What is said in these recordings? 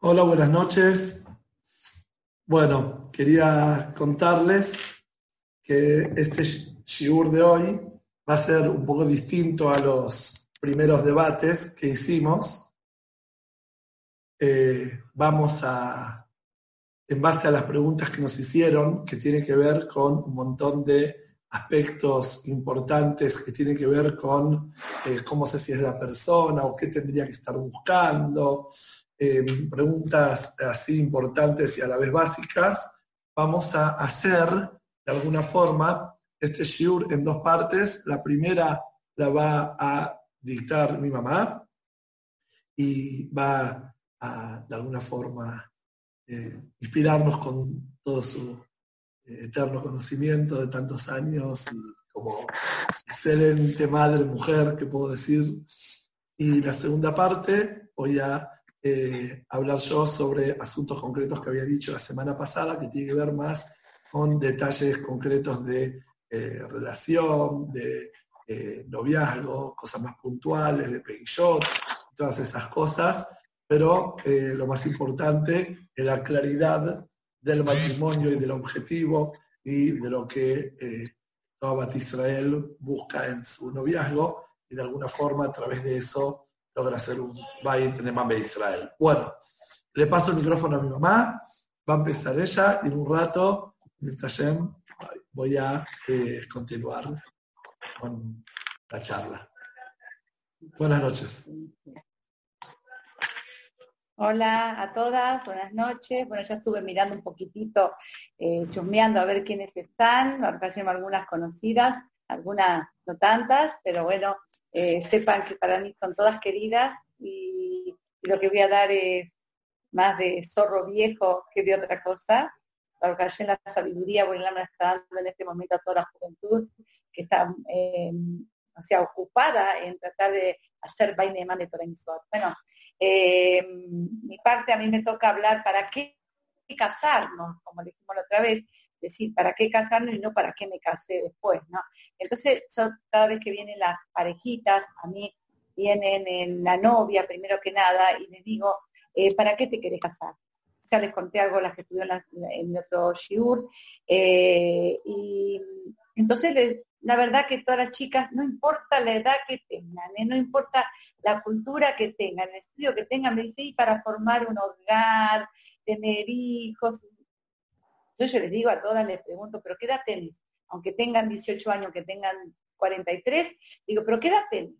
Hola, buenas noches. Bueno, quería contarles que este shiur de hoy va a ser un poco distinto a los primeros debates que hicimos. Eh, vamos a, en base a las preguntas que nos hicieron, que tiene que ver con un montón de aspectos importantes que tienen que ver con eh, cómo sé si es la persona o qué tendría que estar buscando, Em, preguntas así importantes y a la vez básicas, vamos a hacer de alguna forma este shiur en dos partes. La primera la va a dictar mi mamá y va a de alguna forma eh, inspirarnos con todo su eh, eterno conocimiento de tantos años como excelente madre, mujer, que puedo decir. Y la segunda parte voy a eh, hablar yo sobre asuntos concretos que había dicho la semana pasada, que tiene que ver más con detalles concretos de eh, relación, de eh, noviazgo, cosas más puntuales, de peguillot, todas esas cosas, pero lo más importante es la claridad del matrimonio y del objetivo y de lo que toda Bat Israel busca en su noviazgo y de alguna forma a través de eso logra hacer un Bayit de Israel. Bueno, le paso el micrófono a mi mamá, va a empezar ella y en un rato, voy a eh, continuar con la charla. Buenas noches. Hola a todas, buenas noches. Bueno, ya estuve mirando un poquitito, eh, chusmeando a ver quiénes están, algunas conocidas, algunas no tantas, pero bueno, eh, sepan que para mí son todas queridas y, lo que voy a dar es más de zorro viejo que de otra cosa. Para en la sabiduría, voy a está dando en este momento a toda la juventud que está eh, ocupada en tratar de hacer vaina de por Bueno, eh, mi parte a mí me toca hablar para qué casarnos, como dijimos la otra vez, decir, ¿para qué casarnos y no para qué me casé después? ¿no? Entonces, yo, cada vez que vienen las parejitas, a mí vienen en la novia primero que nada y les digo, eh, ¿para qué te querés casar? Ya les conté algo las que estuvieron en, otro shiur. Eh, y entonces, la verdad que todas las chicas, no importa la edad que tengan, ¿eh? no importa la cultura que tengan, el estudio que tengan, me dice, y para formar un hogar, tener hijos, yo les digo a todas, les pregunto, ¿pero qué edad tenés? Aunque tengan 18 años, que tengan 43, digo, ¿pero qué edad tenés?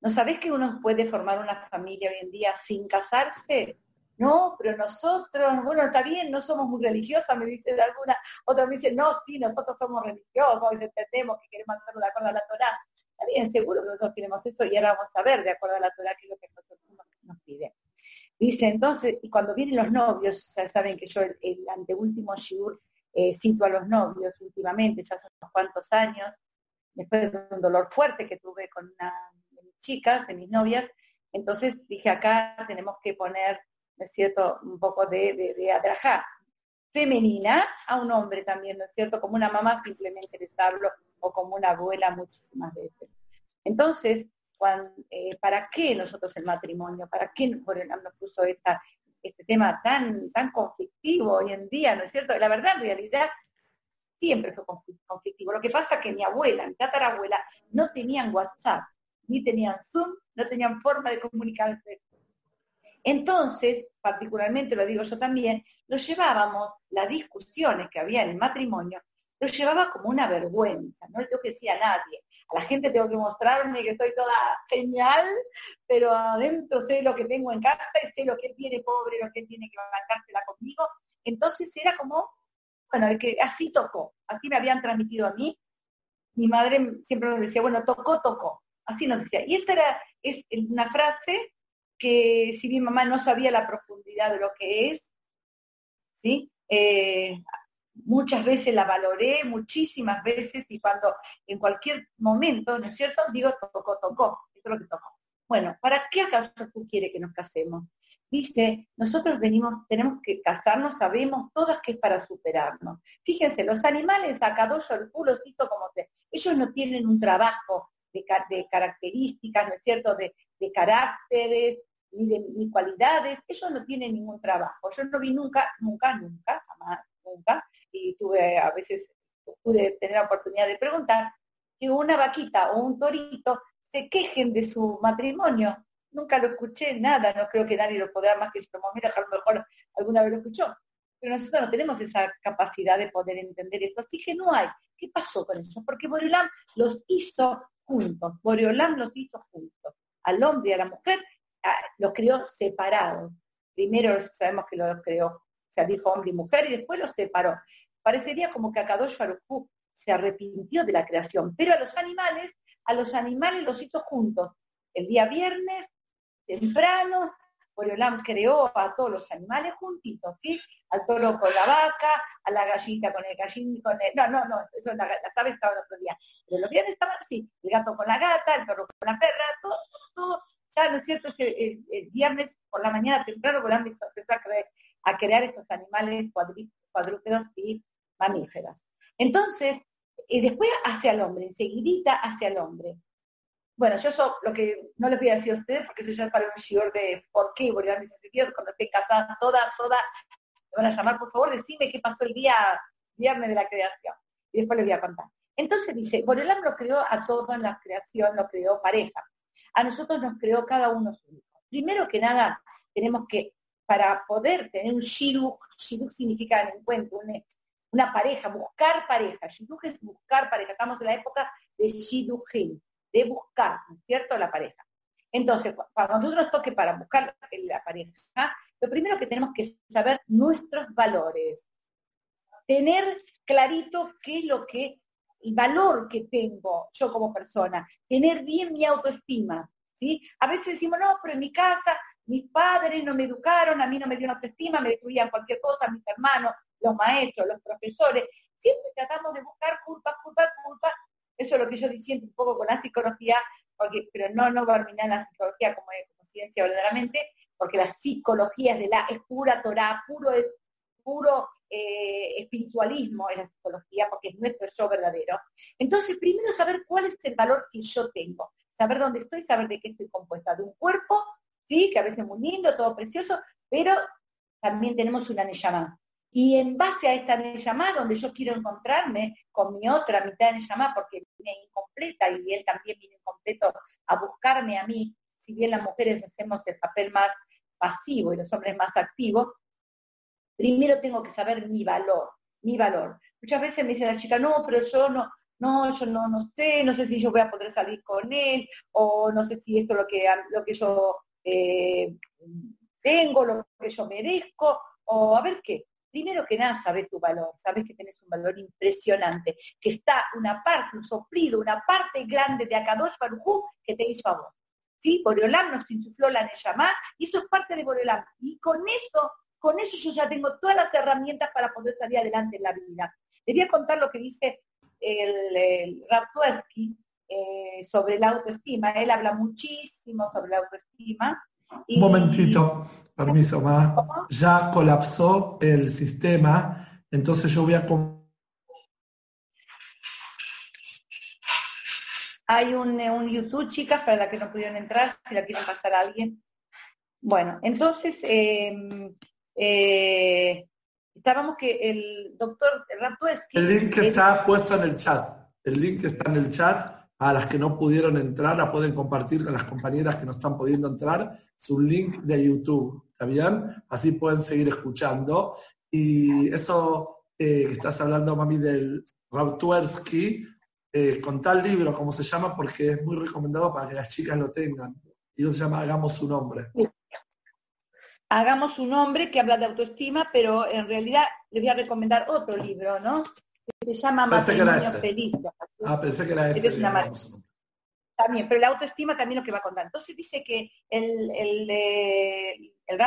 ¿No sabés que uno puede formar una familia hoy en día sin casarse? No, pero nosotros, bueno, está bien, no somos muy religiosas, me dice alguna, otra me dice, no, sí, nosotros somos religiosos, entendemos que queremos hacerlo de acuerdo a la Torah. Está bien, seguro que nosotros queremos eso y ahora vamos a ver de acuerdo a la Torah qué es lo que nosotros nos pide. Dice entonces, y cuando vienen los novios, ya saben que yo el, anteúltimo shiur eh, cito a los novios últimamente, ya hace unos cuantos años, después de un dolor fuerte que tuve con una de mis chicas, de mis novias, entonces dije acá tenemos que poner, ¿no es cierto?, un poco de, de, de femenina a un hombre también, ¿no es cierto? Como una mamá simplemente les hablo o como una abuela muchísimas veces. Entonces, eh, ¿para qué nosotros el matrimonio? ¿Para qué nos puso este tema tan, tan conflictivo hoy en día? ¿No es cierto? La verdad, en realidad, siempre fue conflictivo. Lo que pasa es que mi abuela, mi tatarabuela, no tenían WhatsApp, ni tenían Zoom, no tenían forma de comunicarse. Entonces, particularmente lo digo yo también, lo llevábamos, las discusiones que había en el matrimonio, lo llevaba como una vergüenza, no le tengo que decir a nadie. A la gente tengo que mostrarme que estoy toda genial, pero adentro sé lo que tengo en casa y sé lo que tiene pobre, lo que tiene que bancársela conmigo. Entonces era como, bueno, que así tocó, así me habían transmitido a mí. Mi madre siempre me decía, bueno, tocó, tocó. Así nos decía. Y esta era, es una frase que si mi mamá no sabía la profundidad de lo que es, ¿sí? Eh, muchas veces la valoré, muchísimas veces, y cuando en cualquier momento, ¿no es cierto? Digo, tocó, tocó, eso es lo que tocó. Bueno, ¿para qué acaso tú quieres que nos casemos? Dice, nosotros venimos, tenemos que casarnos, sabemos todas que es para superarnos. Fíjense, los animales, acá dos el culo, como te, ellos no tienen un trabajo de, características, ¿no es cierto?, de, caracteres, ni de ni cualidades, ellos no tienen ningún trabajo. Yo no vi nunca, nunca, nunca, jamás, nunca, y tuve a veces, pude tener la oportunidad de preguntar, que una vaquita o un torito se quejen de su matrimonio nunca lo escuché, nada, no creo que nadie lo podrá más que yo, mira, a lo mejor alguna vez lo escuchó. Pero nosotros no tenemos esa capacidad de poder entender esto, así que no hay. ¿Qué pasó con eso? Porque Boreolam los hizo juntos, Boreolam los hizo juntos, al hombre y a la mujer los creó separados. Primero sabemos que los creó, o sea, dijo hombre y mujer y después los separó. Parecería como que Akadosh Baruj se arrepintió de la creación, pero a los animales, a los animales los hizo juntos. El día viernes temprano, Boreolam creó a todos los animales juntitos, ¿sí? Al toro con la vaca, a la gallita con el gallín, con el... No, no, no, eso la, las aves el otro día. Pero los viernes estaban así, el gato con la gata, el perro con la perra, todo, todo. Ya, ¿no es cierto? El, el, viernes por la mañana temprano Boreolam empezó a crear, a crear estos animales cuadrúpedos y mamíferos. Entonces, y después hacia el hombre, enseguidita hacia el hombre. Bueno, yo eso lo que no les voy a decir a ustedes, porque eso ya para un shiur de por qué voy a mis seguidores cuando esté casada toda, toda, me van a llamar, por favor, decime qué pasó el día viernes de la creación. Y después les voy a contar. Entonces dice, Boreolam lo creó a todos en la creación, lo creó pareja. A nosotros nos creó cada uno su hijo. Primero que nada, tenemos que, para poder tener un shidduch, shidduch significa en encuentro, una, pareja, buscar pareja. Shidduch es buscar pareja. Estamos en la época de shidduchim de buscar, ¿no es cierto?, la pareja. Entonces, cuando nosotros nos toque para buscar la pareja, lo primero que tenemos que saber nuestros valores. Tener clarito qué es lo que, el valor que tengo yo como persona. Tener bien mi autoestima, ¿sí? A veces decimos, no, pero en mi casa mis padres no me educaron, a mí no me dio autoestima, me destruían cualquier cosa, mis hermanos, los maestros, los profesores. Siempre tratamos de buscar culpas, culpas, culpas, eso es lo que yo diciendo un poco con la psicología, porque, pero no, no va a terminar la psicología como, ciencia verdaderamente, porque la psicología es, de la, es pura Torah, puro, puro eh, espiritualismo en la psicología, porque es nuestro yo verdadero. Entonces, primero saber cuál es el valor que yo tengo, saber dónde estoy, saber de qué estoy compuesta, de un cuerpo, sí, que a veces es muy lindo, todo precioso, pero también tenemos una Neyamá. Y en base a esta llamada, donde yo quiero encontrarme con mi otra mitad de llamada, porque viene incompleta y él también viene incompleto a buscarme a mí, si bien las mujeres hacemos el papel más pasivo y los hombres más activos, primero tengo que saber mi valor, mi valor. Muchas veces me dice la chica, no, pero yo no, no, yo no, no sé, no sé si yo voy a poder salir con él, o no sé si esto es lo que, lo que yo eh, tengo, lo que yo merezco, o a ver qué. Primero que nada, sabes tu valor, sabes que tenés un valor impresionante, que está una parte, un soplido, una parte grande de Akadosh Barujú que te hizo a vos. ¿Sí? Boreolam nos insufló la Neyamá y eso es parte de Boreolam. Y con eso, con eso yo ya tengo todas las herramientas para poder salir adelante en la vida. Le voy a contar lo que dice el, el eh, sobre la autoestima. Él habla muchísimo sobre la autoestima un momentito, permiso, más. Ya colapsó el sistema, entonces yo voy a... Hay un, YouTube, chicas, para la que no pudieron entrar, si la quieren pasar a alguien. Bueno, entonces, em, eh, estábamos que el doctor Raptueschi... El link está puesto en el chat. El link está en el chat a las que no pudieron entrar, la pueden compartir con las compañeras que no están pudiendo entrar, su link de YouTube, ¿está bien? Así pueden seguir escuchando. Y eso eh, que estás hablando, mami, del Rautuersky, eh, con tal libro, como se llama, porque es muy recomendado para que las chicas lo tengan. Y eso se llama Hagamos su nombre. Hagamos un nombre que habla de autoestima, pero en realidad les voy a recomendar otro libro, ¿no? se llama Matrimonio este. Feliz. Ah, pensé que era este. es una También, pero la autoestima también lo que va a contar. Entonces dice que el, el, el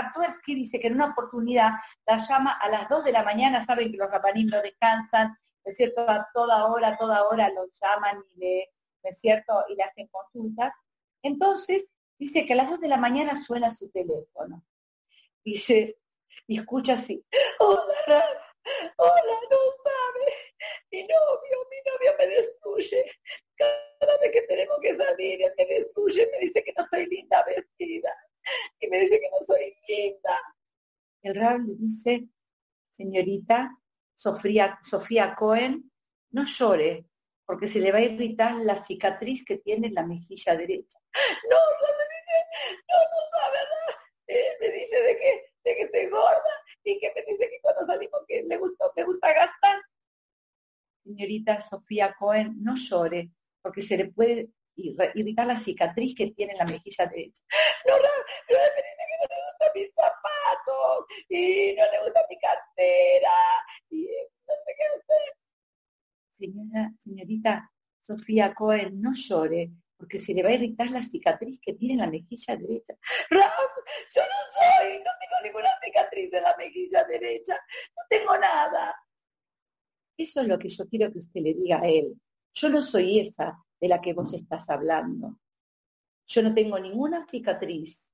dice que en una oportunidad la llama a las 2 de la mañana, saben que los rabanim no descansan, es cierto? A toda hora, a toda hora los llaman y le, es cierto? Y le hacen consultas. Entonces, dice que a las 2 de la mañana suena su teléfono. Dice, y escucha así, hola, hola, no sabe, mi novio, mi novio me destruye. Cada vez que tenemos que salir, él me destruye, me dice que no soy linda vestida. Y me dice que no soy linda. El rab le dice, señorita Sofía, Sofía Cohen, no llore, porque se le va a irritar la cicatriz que tiene en la mejilla derecha. No, no me dice, no, no sabe, ¿verdad? Eh, me dice de que, de que estoy gorda y que me dice que cuando salimos que le gusta, me gusta gastar. Señorita Sofía Cohen, no llore, porque se le puede irritar la cicatriz que tiene en la mejilla derecha. No, no, pero me dice que no le gustan mis zapatos y no le gusta mi cartera y no sé qué hacer. Señora, señorita Sofía Cohen, no llore, porque se le va a irritar la cicatriz que tiene en la mejilla derecha. Ram, yo no soy, no tengo ninguna cicatriz en la mejilla derecha, no tengo nada. Eso es lo que yo quiero que usted le diga a él. Yo no soy esa de la que vos estás hablando. Yo no tengo ninguna cicatriz.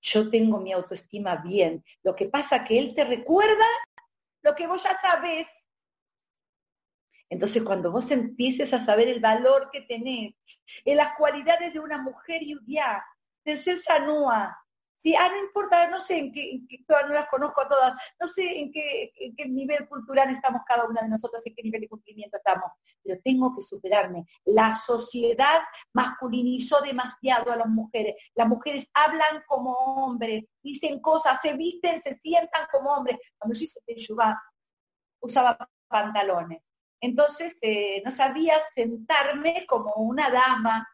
Yo tengo mi autoestima bien. Lo que pasa que él te recuerda lo que vos ya sabés entonces, cuando vos empieces a saber el valor que tenés, en las cualidades de una mujer yudía, de ser sanúa, si ah, no importa, no sé en qué, no las conozco a todas, no sé en qué, en qué nivel cultural estamos cada una de nosotras, en qué nivel de cumplimiento estamos, pero tengo que superarme. La sociedad masculinizó demasiado a las mujeres. Las mujeres hablan como hombres, dicen cosas, se visten, se sientan como hombres. Cuando yo hice usaba pantalones. Entonces eh, no sabía sentarme como una dama.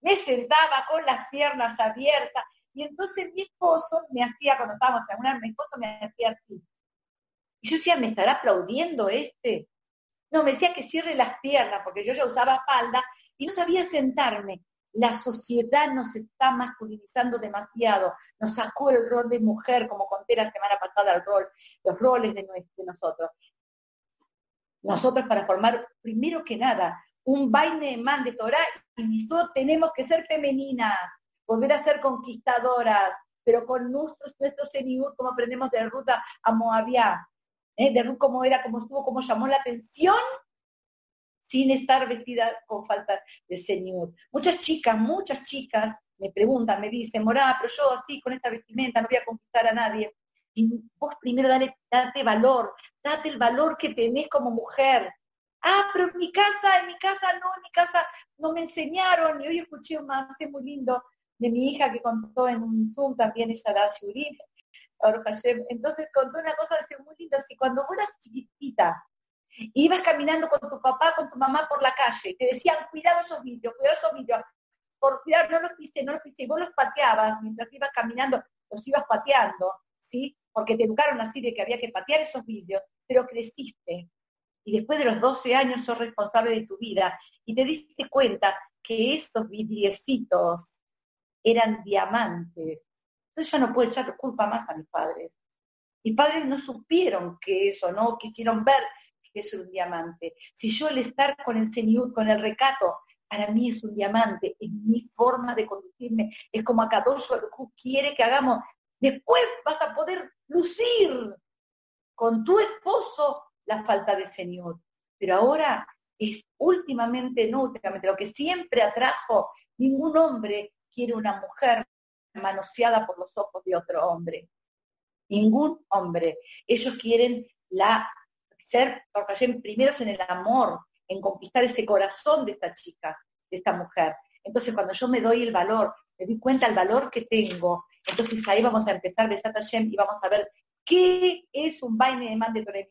Me sentaba con las piernas abiertas y entonces mi esposo me hacía, cuando estábamos en una, mi esposo me hacía así. Y yo decía, ¿me estará aplaudiendo este? No, me decía que cierre las piernas porque yo ya usaba falda y no sabía sentarme. La sociedad nos está masculinizando demasiado, nos sacó el rol de mujer, como conté la semana pasada, el rol, los roles de, nosotros. Nosotros para formar, primero que nada, un baile man de Torah y nosotros tenemos que ser femeninas, volver a ser conquistadoras, pero con nuestros, nuestros como aprendemos de Ruta a Moabia, ¿eh? de Ruth cómo era, cómo estuvo, cómo llamó la atención, sin estar vestida con falta de señor. Muchas chicas, muchas chicas me preguntan, me dicen, Morá, pero yo así, con esta vestimenta, no voy a conquistar a nadie. Y vos primero dale, date valor, date el valor que tenés como mujer. Ah, pero en mi casa, en mi casa no, en mi casa no me enseñaron. Y hoy escuché un mensaje muy lindo de mi hija que contó en un Zoom también, ella da Shurim. Entonces contó una cosa muy linda, así cuando vos eras chiquitita, ibas caminando con tu papá, con tu mamá por la calle, te decían, cuidado esos vídeos, cuidado esos vídeos, por cuidar, no los pise, no los pise, y vos los pateabas mientras ibas caminando, los ibas pateando, ¿sí? porque te educaron así de que había que patear esos vídeos, pero creciste. Y después de los 12 años sos responsable de tu vida y te diste cuenta que esos vidriecitos eran diamantes. Entonces ya no puedo echar culpa más a mis padres. Mis padres no supieron que eso, no quisieron ver que es un diamante. Si yo el estar con el Señor, con el recato, para mí es un diamante, es mi forma de conducirme, es como Akadosh quiere que hagamos. Después vas a poder lucir con tu esposo la falta de Señor. Pero ahora es últimamente, no últimamente, lo que siempre atrajo, ningún hombre quiere una mujer manoseada por los ojos de otro hombre. Ningún hombre. Ellos quieren la, ser, primeros en el amor, en conquistar ese corazón de esta chica, de esta mujer. Entonces, cuando yo me doy el valor, me doy cuenta el valor que tengo, entonces ahí vamos a empezar de Sata y vamos a ver qué es un baile de man de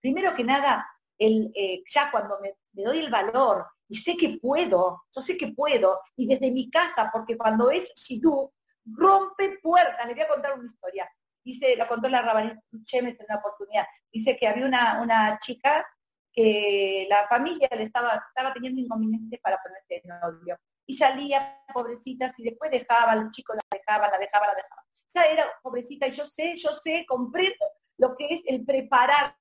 Primero que nada, el, eh, ya cuando me, doy el valor y sé que puedo, yo sé que puedo, y desde mi casa, porque cuando es Shidú, rompe puertas. Le voy a contar una historia. Dice, lo contó la Rabanit Chemes en una oportunidad. Dice que había una, una chica que la familia le estaba, estaba teniendo inconvenientes para ponerse de novio y salía pobrecita, y después dejaba, los chicos la dejaban, la dejaban, la dejaban. O sea, era pobrecita, y yo sé, yo sé, comprendo lo que es el prepararse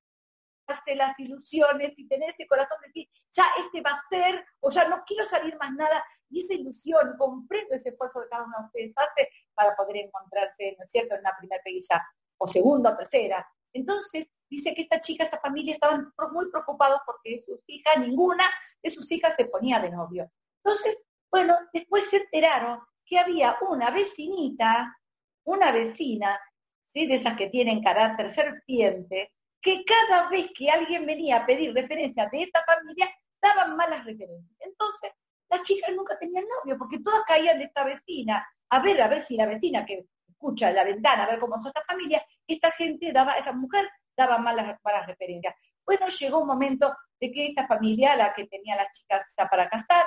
las ilusiones y tener ese corazón de decir, ya este va a ser, o ya no quiero salir más nada, y esa ilusión, comprendo ese esfuerzo que cada uno de ustedes hace para poder encontrarse, ¿no es cierto?, en una primera peguilla, o segunda o tercera. Entonces, dice que esta chica, esa familia, estaban muy preocupados porque sus hijas, ninguna de sus hijas se ponía de novio. Entonces, bueno, después se enteraron que había una vecinita, una vecina, ¿sí? de esas que tienen carácter serpiente, que cada vez que alguien venía a pedir referencias de esta familia, daban malas referencias. Entonces, las chicas nunca tenían novio, porque todas caían de esta vecina, a ver, a ver si la vecina que escucha la ventana, a ver cómo es esta familia, esta gente daba, esta mujer daba malas, malas referencias. Bueno, llegó un momento de que esta familia, la que tenía las chicas para casar,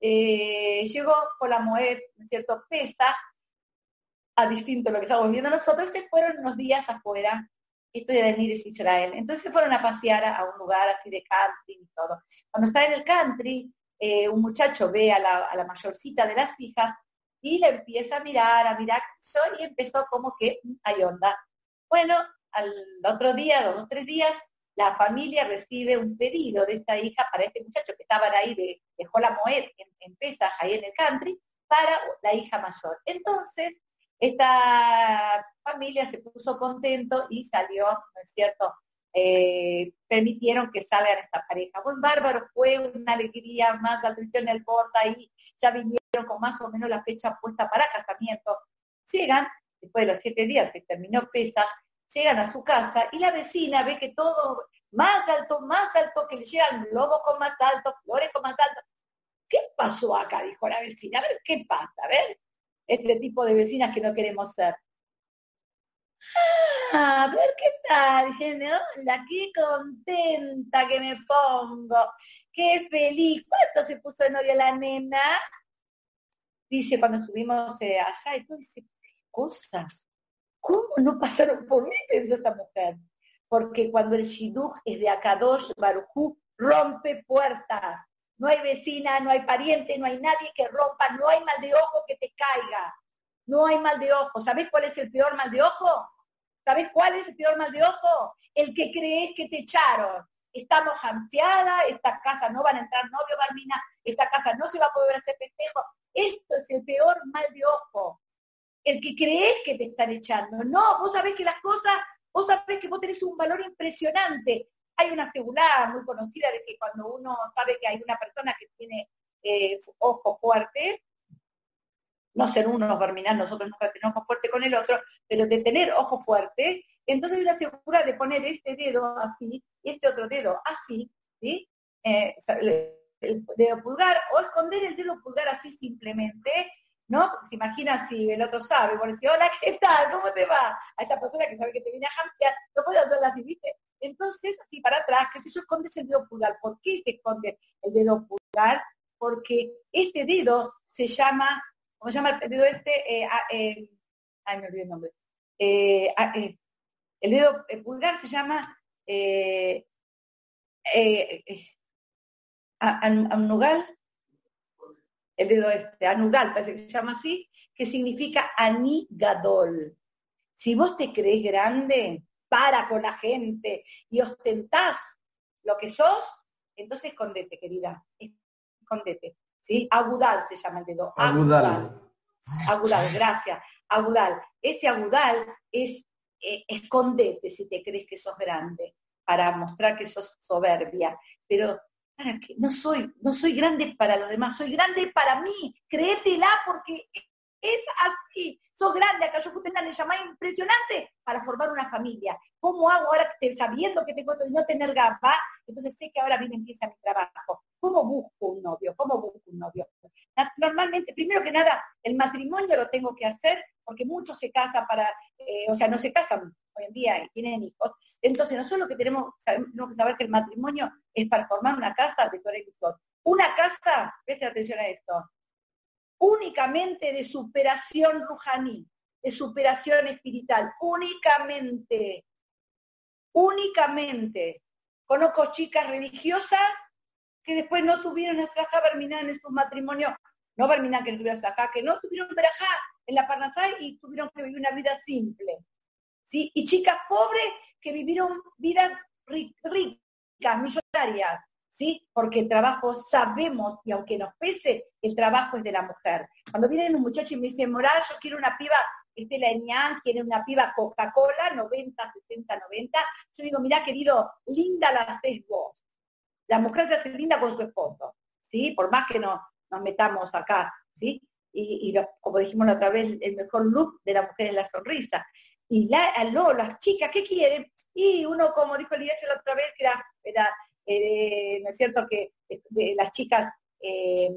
eh, llegó con la Moed, ¿cierto? Pesa, a distinto a lo que estamos viendo nosotros, se fueron unos días afuera, esto de venir es Israel. Entonces se fueron a pasear a un lugar así de country y todo. Cuando está en el country, eh, un muchacho ve a la, mayorcita de las hijas y le empieza a mirar, a mirar, y empezó como que hay onda. Bueno, al otro día, dos o tres días, la familia recibe un pedido de esta hija para este muchacho que estaban ahí, de, dejó la Moed en, en ahí en el country, para la hija mayor. Entonces, esta familia se puso contento y salió, ¿no es cierto? Eh, permitieron que salgan esta pareja. Buen bárbaro, fue una alegría, más atención el porta y ya vinieron con más o menos la fecha puesta para casamiento. Llegan, después de los siete días que terminó Pesa, llegan a su casa y la vecina ve que todo más alto, más alto, que le llegan lobos con más alto, flores con más alto. ¿Qué pasó acá? Dijo la vecina. A ver, ¿qué pasa? A ver, este tipo de vecinas que no queremos ser. Ah, a ver qué tal, gente. Hola, qué contenta que me pongo. Qué feliz. ¿Cuánto se puso de novia la nena? Dice cuando estuvimos eh, allá y tú dice, ¿qué cosas? ¿Cómo no pasaron por mí? Pensó esta mujer. Porque cuando el Shidduch es de Akadosh Barujú, rompe puertas. No hay vecina, no hay pariente, no hay nadie que rompa, no hay mal de ojo que te caiga. No hay mal de ojo. ¿Sabes cuál es el peor mal de ojo? ¿Sabes cuál es el peor mal de ojo? El que crees que te echaron. Estamos ansiadas, esta casa no van a entrar novio, Barmina, esta casa no se va a poder hacer festejo. Esto es el peor mal de ojo. El que crees que te están echando. No, vos sabés que las cosas, vos sabés que vos tenés un valor impresionante. Hay una seguridad muy conocida de que cuando uno sabe que hay una persona que tiene eh, ojo fuerte, no ser uno verminar, nosotros nunca tenemos ojo fuerte con el otro, pero de tener ojo fuerte, entonces hay una seguridad de poner este dedo así y este otro dedo así, ¿sí? Eh, el dedo pulgar, o esconder el dedo pulgar así simplemente, ¿no? se imagina si el otro sabe, por decir, hola, ¿qué tal? ¿Cómo te va? A esta persona que sabe que te viene a jampear, no puede hacerla así, ¿viste? Entonces, así para atrás, que si yo escondes el dedo pulgar, ¿por qué se esconde el dedo pulgar? Porque este dedo se llama ¿cómo se llama el dedo este? Eh, eh, ay, me olvidé el nombre. Eh, el dedo pulgar se llama anugal, el dedo este, anugal, parece que se llama así, que significa anigadol. Si vos te crees grande, para con la gente y ostentás lo que sos, entonces escondete, querida, escondete. ¿sí? Agudal se llama el dedo. Agudal. Agudal, gracias. Agudal. Este agudal es eh, escondete si te crees que sos grande, para mostrar que sos soberbia. Pero para que no soy, no soy grande para los demás, soy grande para mí. Créetela porque es así. Sos grande, acá yo le llamar impresionante para formar una familia. ¿Cómo hago ahora sabiendo que tengo no tener gafas? Entonces sé que ahora bien empieza mi trabajo. ¿Cómo busco un novio? ¿Cómo busco un novio? Normalmente, primero que nada, el matrimonio lo tengo que hacer porque muchos se casan para, eh, o sea, no se casan hoy en día y tienen hijos. Entonces, nosotros lo que tenemos, que saber que el matrimonio es para formar una casa de Torah Una casa, preste atención a esto, únicamente de superación rujaní, de superación espiritual, únicamente, únicamente. Conozco chicas religiosas que después no tuvieron esa verminada en sus matrimonios no Barminan que no tuvieron acá, que no tuvieron verajá en la Parnasá y tuvieron que vivir una vida simple. ¿sí? Y chicas pobres que vivieron vidas ricas, millonarias, ¿sí? Porque el trabajo sabemos, y aunque nos pese, el trabajo es de la mujer. Cuando viene un muchacho y me dice, Moral, yo quiero una piba, este la Eñán, quiere una piba Coca-Cola, 90, 60, 90, yo digo, mira querido, linda la haces vos. La mujer se hace linda con su esposo, ¿sí? Por más que no, nos metamos acá, ¿sí? Y, como dijimos la otra vez, el mejor look de la mujer es la sonrisa. Y la, no, las chicas, ¿qué quieren? Y uno, como dijo Elías la otra vez, que era, eh, ¿no es cierto?, que eh, las chicas eh,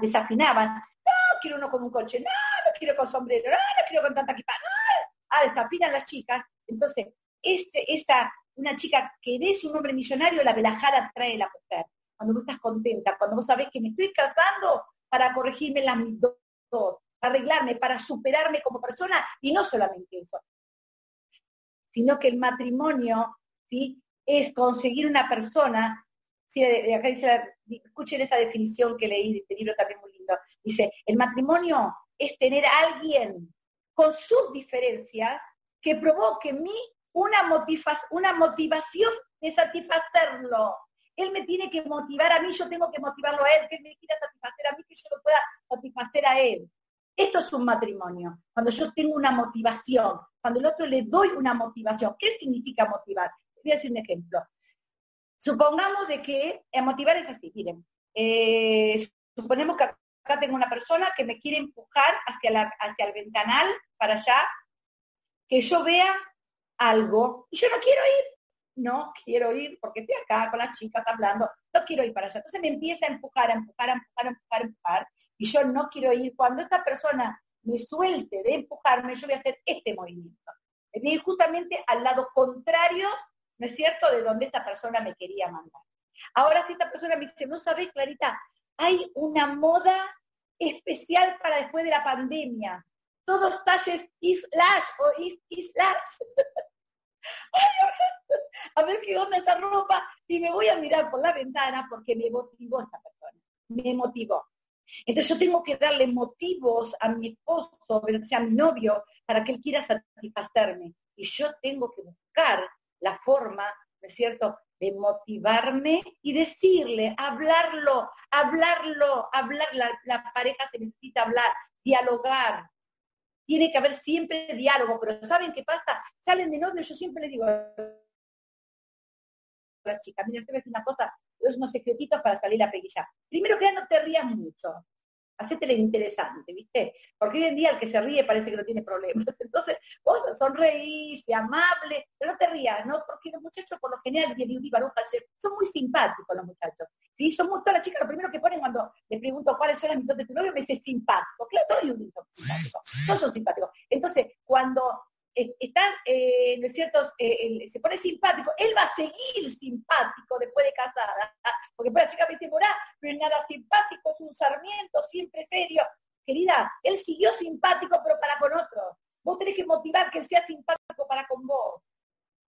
desafinaban. No, quiero uno con un coche, no, no quiero con sombrero, no, no quiero con tanta equipa, no. Ah, desafinan las chicas. Entonces, este, esta, una chica que es un hombre millonario, la velajada trae la mujer. Cuando vos estás contenta, cuando vos sabés que me estoy casando para corregirme las dos, para arreglarme, para superarme como persona, y no solamente eso, sino que el matrimonio ¿sí? Es conseguir una persona, ¿sí? acá dice, escuchen esta definición que leí de este libro también muy lindo, dice, el matrimonio es tener a alguien con sus diferencias que provoque en mí una, una motivación de satisfacerlo. Él me tiene que motivar a mí, yo tengo que motivarlo a él, que él me quiera satisfacer a mí, que yo lo pueda satisfacer a él. Esto es un matrimonio, cuando yo tengo una motivación, cuando el otro le doy una motivación. ¿Qué significa motivar? Voy a decir un ejemplo. Supongamos de que eh, motivar es así, miren, eh, suponemos que acá tengo una persona que me quiere empujar hacia, la, hacia el ventanal, para allá, que yo vea algo, y yo no quiero ir, no quiero ir porque estoy acá con las chicas hablando, no quiero ir para allá. Entonces me empieza a empujar, a empujar, a empujar, a empujar, a empujar, y yo no quiero ir. Cuando esta persona me suelte de empujarme, yo voy a hacer este movimiento. Es ir justamente al lado contrario, ¿no es cierto?, de donde esta persona me quería mandar. Ahora si esta persona me dice, no sabes, Clarita, hay una moda especial para después de la pandemia. Todos talles islash o is, islash. a ver qué onda esa ropa y me voy a mirar por la ventana porque me motivó esta persona, me motivó. Entonces yo tengo que darle motivos a mi esposo, o sea, a mi novio, para que él quiera satisfacerme. Y yo tengo que buscar la forma, ¿no es cierto?, de motivarme y decirle, hablarlo, hablarlo, hablar, la, la pareja se necesita hablar, dialogar, tiene que haber siempre diálogo, pero ¿saben qué pasa? Salen de novio, yo siempre le digo a la chica, mira, te ves una cosa, es unos secretitos para salir a pequillar. Primero que ya no te rías mucho, hacétele interesante, ¿viste? Porque hoy en día el que se ríe parece que no tiene problemas. Entonces, vos sonreís, amable, pero no te rías, ¿no? Porque los muchachos, por lo general, son muy simpáticos los muchachos. ¿sí? Son muy, las chicas, lo primero que ponen cuando les pregunto cuáles son las mitad de tu novio, me dice simpático. Claro, todos los simpáticos. Todos son simpáticos. Entonces, cuando eh, están, eh, ¿no es cierto?, eh, se pone simpático, él va a seguir simpático después de casada, porque puede chica me dice, no es nada simpático, es un sarmiento, siempre serio. Querida, él siguió simpático, pero para con otros. Vos tenés que motivar que sea simpático para con vos,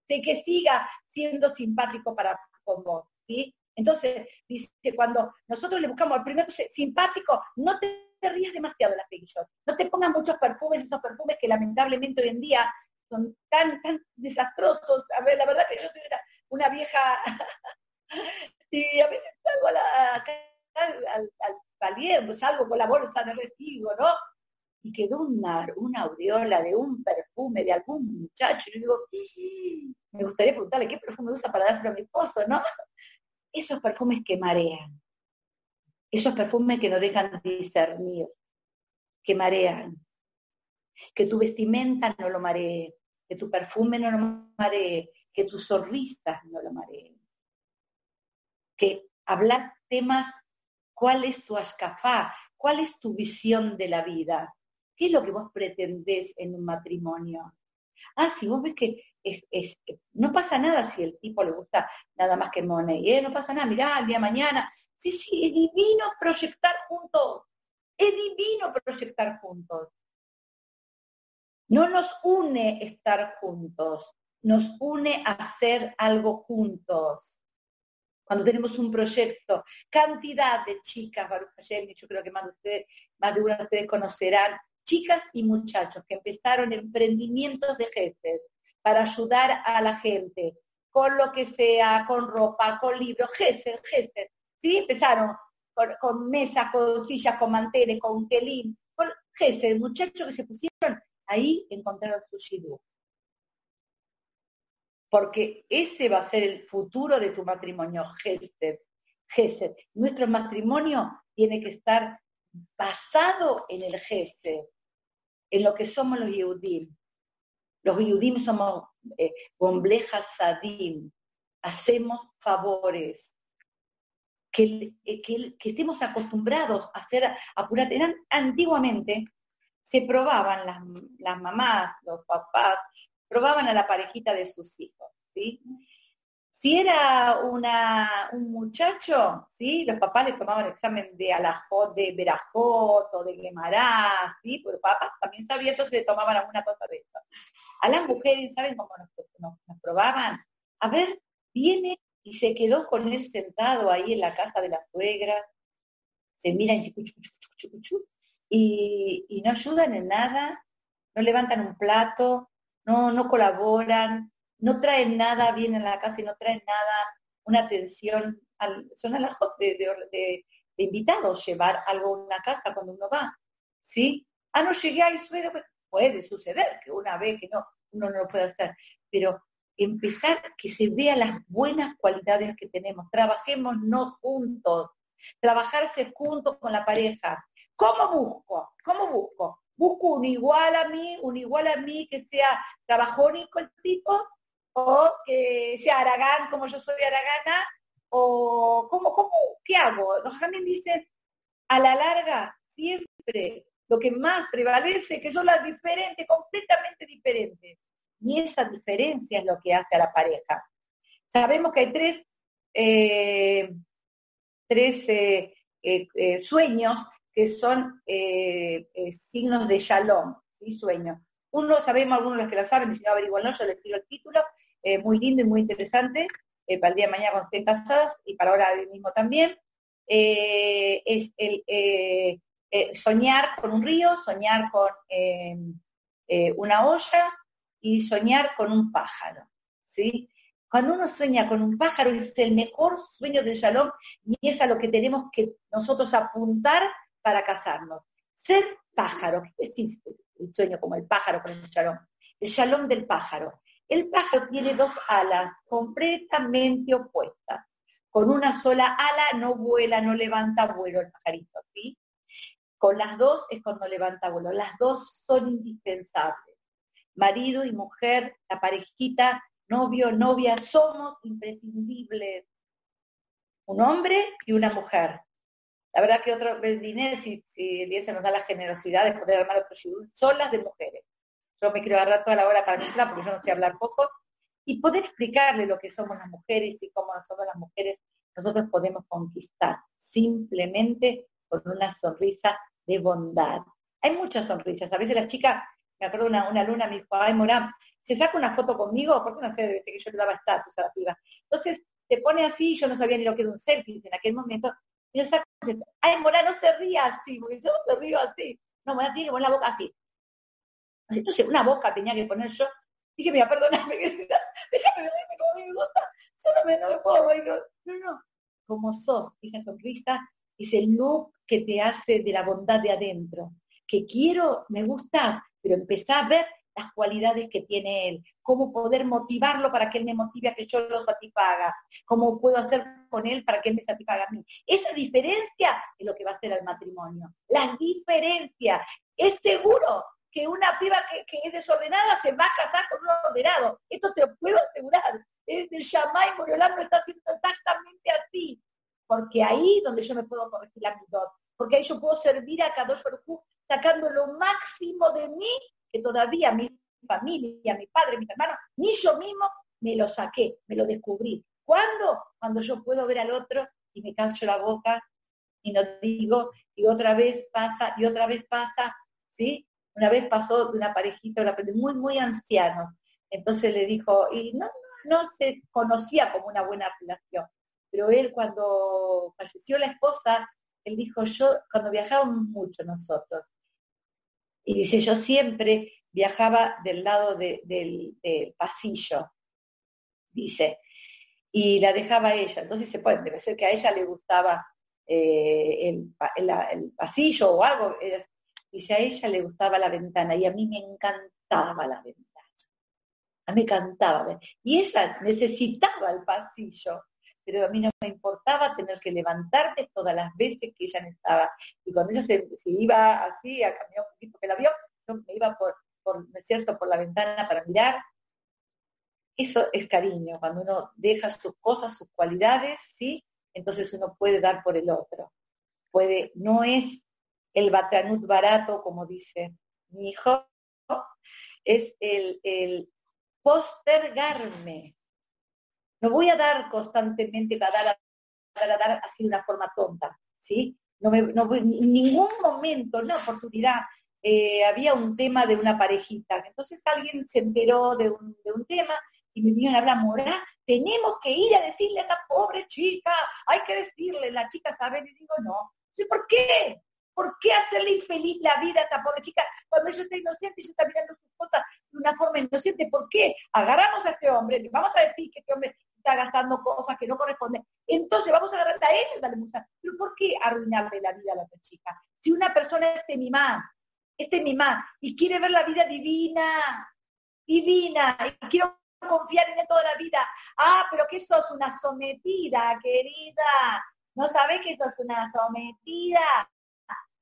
de que siga siendo simpático para con vos, ¿sí? Entonces, dice, cuando nosotros le buscamos al primero simpático, no te te rías demasiado de las Peggy No te pongas muchos perfumes, esos perfumes que lamentablemente hoy en día son tan, tan desastrosos. A ver, la verdad que yo soy una, vieja y a veces salgo a la, al, al, al salgo con la bolsa de residuo, ¿no? Y quedó una, una aureola de un perfume de algún muchacho. Y yo digo, me gustaría preguntarle qué perfume usa para dárselo a mi esposo, ¿no? Esos perfumes que marean esos perfumes que no dejan discernir, que marean, que tu vestimenta no lo maree, que tu perfume no lo maree, que tus sonrisas no lo mareen. Que hablar temas, ¿cuál es tu ascafá? ¿Cuál es tu visión de la vida? ¿Qué es lo que vos pretendés en un matrimonio? Ah, si vos ves que no pasa nada si el tipo le gusta nada más que money, ¿eh? no pasa nada, mirá, el día de mañana. Sí, sí, es divino proyectar juntos. Es divino proyectar juntos. No nos une estar juntos, nos une hacer algo juntos. cuando tenemos un proyecto, cantidad de chicas, Baruch yo creo que más de, ustedes, más de una de ustedes conocerán, chicas y muchachos que empezaron emprendimientos de jefes para ayudar a la gente, con lo que sea, con ropa, con libros, jefes, jefes, ¿sí? Empezaron con, mesas, con sillas, con manteles, con quelín, con muchachos que se pusieron ahí encontraron su shidú. Porque ese va a ser el futuro de tu matrimonio, Gesed. Gesed. Nuestro matrimonio tiene que estar basado en el Gesed, en lo que somos los Yehudim. Los Yehudim somos eh, Sadim, hacemos favores, que, que, estemos acostumbrados a hacer apurar. Antiguamente se probaban las, las, mamás, los papás, probaban a la parejita de sus hijos, ¿sí? Si era una, un muchacho, ¿sí? Los papás le tomaban el examen de alajot, de verajot o de gemará, ¿sí? Porque papás también sabían, entonces le tomaban alguna cosa de eso. A las mujeres, ¿saben cómo nos, nos, probaban? A ver, viene y se quedó con él sentado ahí en la casa de la suegra, se miran y, y no ayudan en nada, no levantan un plato, no, no colaboran, no traen nada bien en la casa y no traen nada, una atención, al, son a de, de, invitados llevar algo a una casa cuando uno va, ¿sí? Ah, no llegué ahí, suero, pues, puede suceder que una vez que no, uno no lo puede hacer, pero empezar que se vean las buenas cualidades que tenemos, trabajemos no juntos, trabajarse juntos con la pareja. ¿Cómo busco? ¿Cómo busco? busco un igual a mí, un igual a mí que sea trabajónico el tipo, o que sea aragán como yo soy aragana, o ¿cómo, cómo, qué hago? También dicen, a la larga, siempre lo que más prevalece, que son las diferentes, completamente diferentes. Y esa diferencia es lo que hace a la pareja. Sabemos que hay tres, eh, tres eh, eh, sueños que son signos de shalom, ¿sí? sueño. Uno, sabemos algunos los que lo saben, si no averiguan, no, yo les tiro el título, eh, muy lindo y muy interesante, para el día de mañana cuando estén casadas y para ahora mismo también, es el soñar con un río, soñar con una olla y soñar con un pájaro, ¿sí? Cuando uno sueña con un pájaro es el mejor sueño del shalom y es a lo que tenemos que nosotros apuntar para casarnos. Ser pájaro, ¿qué? El sueño como el pájaro con el shalom. El shalom del pájaro. El pájaro tiene dos alas completamente opuestas. Con una sola ala no vuela, no levanta vuelo el pajarito, ¿sí? Con las dos es cuando levanta vuelo. Las dos son indispensables. Marido y mujer, la parejita, novio, novia, somos imprescindibles. Un hombre y una mujer. La verdad que otro vine, si, si se nos da la generosidad de poder armar otro shidul, son las de mujeres. Yo me quiero agarrar toda la hora para mí porque yo no sé hablar poco. Y poder explicarle lo que somos las mujeres y cómo nosotros las mujeres nosotros podemos conquistar simplemente con una sonrisa de bondad. Hay muchas sonrisas. A veces la chica, me acuerdo una, una alumna me dijo, ay Morán, se saca una foto conmigo, porque no sé, desde que yo le daba estatus a la piba. Entonces, se pone así, yo no sabía ni lo que era un selfie en aquel momento, y ay, Mora, no se ría así, porque yo no se río así. No, Mora tiene la boca así. Entonces, una boca tenía que poner yo. Dije, mira, perdóname, déjame reírme como me gusta. Yo no me, no me puedo. No, no. Como sos, esa sonrisa es el look que te hace de la bondad de adentro. Que quiero, me gustas, pero empezá a ver las cualidades que tiene él, cómo poder motivarlo para que él me motive a que yo lo satisfaga, cómo puedo hacer con él para que él me satisfaga a mí. Esa diferencia es lo que va a hacer el matrimonio. La diferencia. Es seguro que una piba que, es desordenada se va a casar con un ordenado. Esto te lo puedo asegurar. El Shamay Moriolán está haciendo exactamente así. Porque ahí donde yo me puedo corregir la mitad. Porque ahí yo puedo servir a Kadosh Baruj sacando lo máximo de mí que todavía mi familia, mi padre, mis hermanos, ni yo mismo me lo saqué, me lo descubrí. ¿Cuándo? Cuando yo puedo ver al otro y me canso la boca y no digo, y otra vez pasa, y otra vez pasa, ¿sí? Una vez pasó de una parejita, muy, muy anciano. Entonces le dijo, y no, no, se conocía como una buena relación. pero él cuando falleció la esposa, él dijo, yo, cuando viajábamos mucho nosotros, y dice, yo siempre viajaba del lado del, pasillo, dice, y la dejaba ella. Entonces se puede, debe ser que a ella le gustaba eh, el, pasillo o algo. Dice, a ella le gustaba la ventana y a mí me encantaba la ventana. A mí me encantaba. Y ella necesitaba el pasillo pero a mí no me importaba tener que levantarme todas las veces que ella estaba. Y cuando ella se, iba así a caminar un poquito que la vio, yo me iba por, por, cierto?, por la ventana para mirar. Eso es cariño, cuando uno deja sus cosas, sus cualidades, ¿sí? Entonces uno puede dar por el otro. Puede, no es el batanut barato, como dice mi hijo, es el, el postergarme, no voy a dar constantemente, a dar, a dar, a dar así de una forma tonta, ¿sí? No, me, en ningún momento, en una oportunidad, eh, había un tema de una parejita. Entonces alguien se enteró de un, tema y me vinieron a hablar, Morá, tenemos que ir a decirle a esta pobre chica, hay que decirle, la chica sabe, y digo, no. ¿Por qué? ¿Por qué hacerle infeliz la vida a esta pobre chica cuando ella está inocente y ella está mirando sus cosas de una forma inocente? ¿Por qué? Agarramos a este hombre, le vamos a decir que este hombre está gastando cosas que no corresponden. Entonces vamos a agarrar a él y darle mucha. Pero ¿por qué arruinarle la vida a la otra chica? Si una persona es mimá, es mimá y quiere ver la vida divina, divina, y quiero confiar en él toda la vida. Ah, pero que sos una sometida, querida. ¿No sabes que sos una sometida?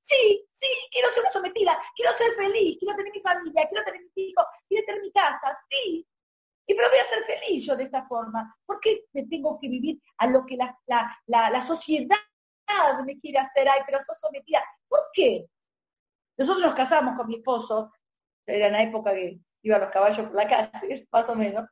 Sí, sí, quiero ser una sometida, quiero ser feliz, quiero tener mi familia, quiero tener mis hijos, quiero tener mi casa, sí, y pero voy a ser feliz yo de esta forma. ¿Por qué me tengo que vivir a lo que la, la, sociedad me quiere hacer? Ay, pero sos sometida. ¿Por qué? Nosotros nos casamos con mi esposo, era en la época que iban los caballos por la calle, más o menos.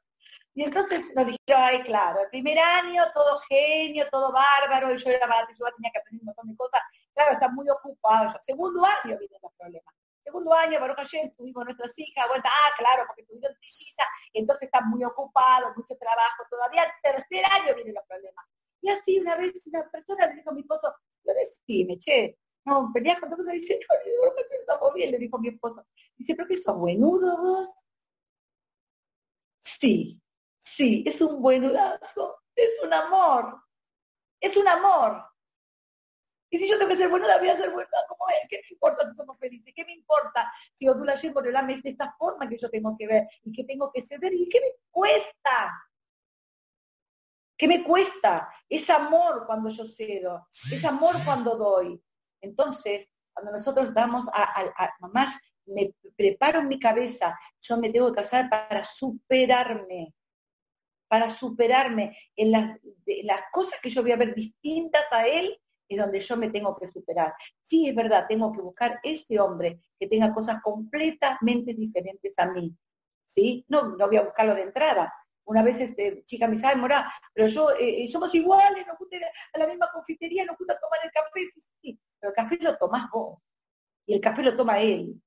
Y entonces nos dijeron, ay, claro, el primer año todo genio, todo bárbaro, y yo era yo tenía que aprender un montón de cosas. Claro, está muy ocupado. Segundo año vienen los problemas. Segundo año, Baruch Hashem, tuvimos nuestras hijas, vuelta, ah, claro, porque tuvieron trilliza, entonces están muy ocupados, mucho trabajo, todavía el tercer año vienen los problemas. Y así una vez una persona le dijo a mi esposo, yo decime, che, no, peleas con todo dice, no, no, estamos bien, le dijo mi esposo. Dice, pero que sos buenudo vos. Sí, sí, es un buenudazo, es un amor, es un amor. Y si yo tengo que ser buena, voy a ser buena como él. ¿Qué me importa si somos felices? ¿Qué me importa si Odula Boreolam es de esta forma que yo tengo que ver y que tengo que ceder? ¿Y qué me cuesta? ¿Qué me cuesta? Es amor cuando yo cedo, es amor cuando doy. Entonces, cuando nosotros damos a, a, mamás, me preparo en mi cabeza, yo me tengo que casar para superarme, para superarme en las, en las cosas que yo voy a ver distintas a él, es donde yo me tengo que superar. Sí, es verdad, tengo que buscar ese hombre que tenga cosas completamente diferentes a mí. ¿Sí? No, no voy a buscarlo de entrada. Una vez este, chica me dice, ay, Morá, pero yo, eh, eh, somos iguales, nos gusta a la misma confitería, nos gusta tomar el café, sí, sí, pero el café lo tomás vos y el café lo toma él.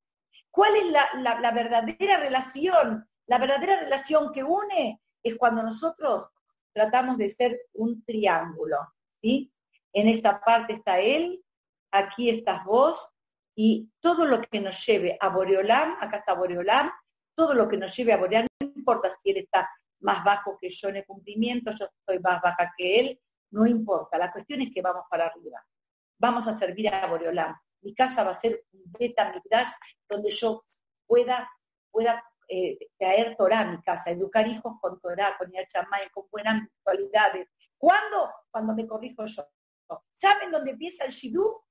¿Cuál es la, la verdadera relación? La verdadera relación que une es cuando nosotros tratamos de ser un triángulo, ¿sí? En esta parte está Él, aquí estás vos, y todo lo que nos lleve a Boreolam, acá está Boreolam, todo lo que nos lleve a Boreolam, no importa si Él está más bajo que yo en el cumplimiento, yo estoy más baja que Él, no importa, la cuestión es que vamos para arriba. Vamos a servir a Boreolam. Mi casa va a ser un beta donde yo pueda, pueda eh, traer Torah a mi casa, educar hijos con Torah, con Yachamay, con buenas cualidades. ¿Cuándo? Cuando me corrijo yo. ¿Saben dónde empieza el Shidú?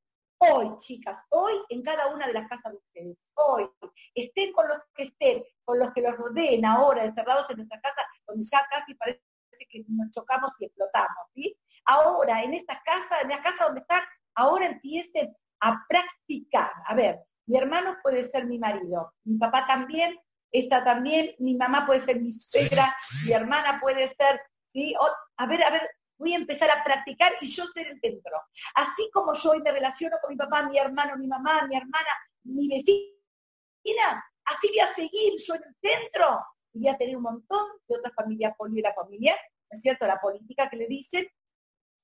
Hoy, chicas, hoy en cada una de las casas de ustedes, hoy, estén con los que estén, con los que los rodeen ahora, encerrados en nuestra casa, donde ya casi parece que nos chocamos y explotamos, ¿sí? Ahora, en esta casa, en la casa donde están, ahora empiecen a practicar. A ver, mi hermano puede ser mi marido, mi papá también, esta también, mi mamá puede ser mi suegra, mi hermana puede ser, ¿sí? a ver, a ver, voy a empezar a practicar y yo ser el centro. Así como yo hoy me relaciono con mi papá, mi hermano, mi mamá, mi hermana, mi vecina, así voy a seguir yo en el centro y voy a tener un montón de otras familias poli la familia, ¿no es cierto? La política que le dicen,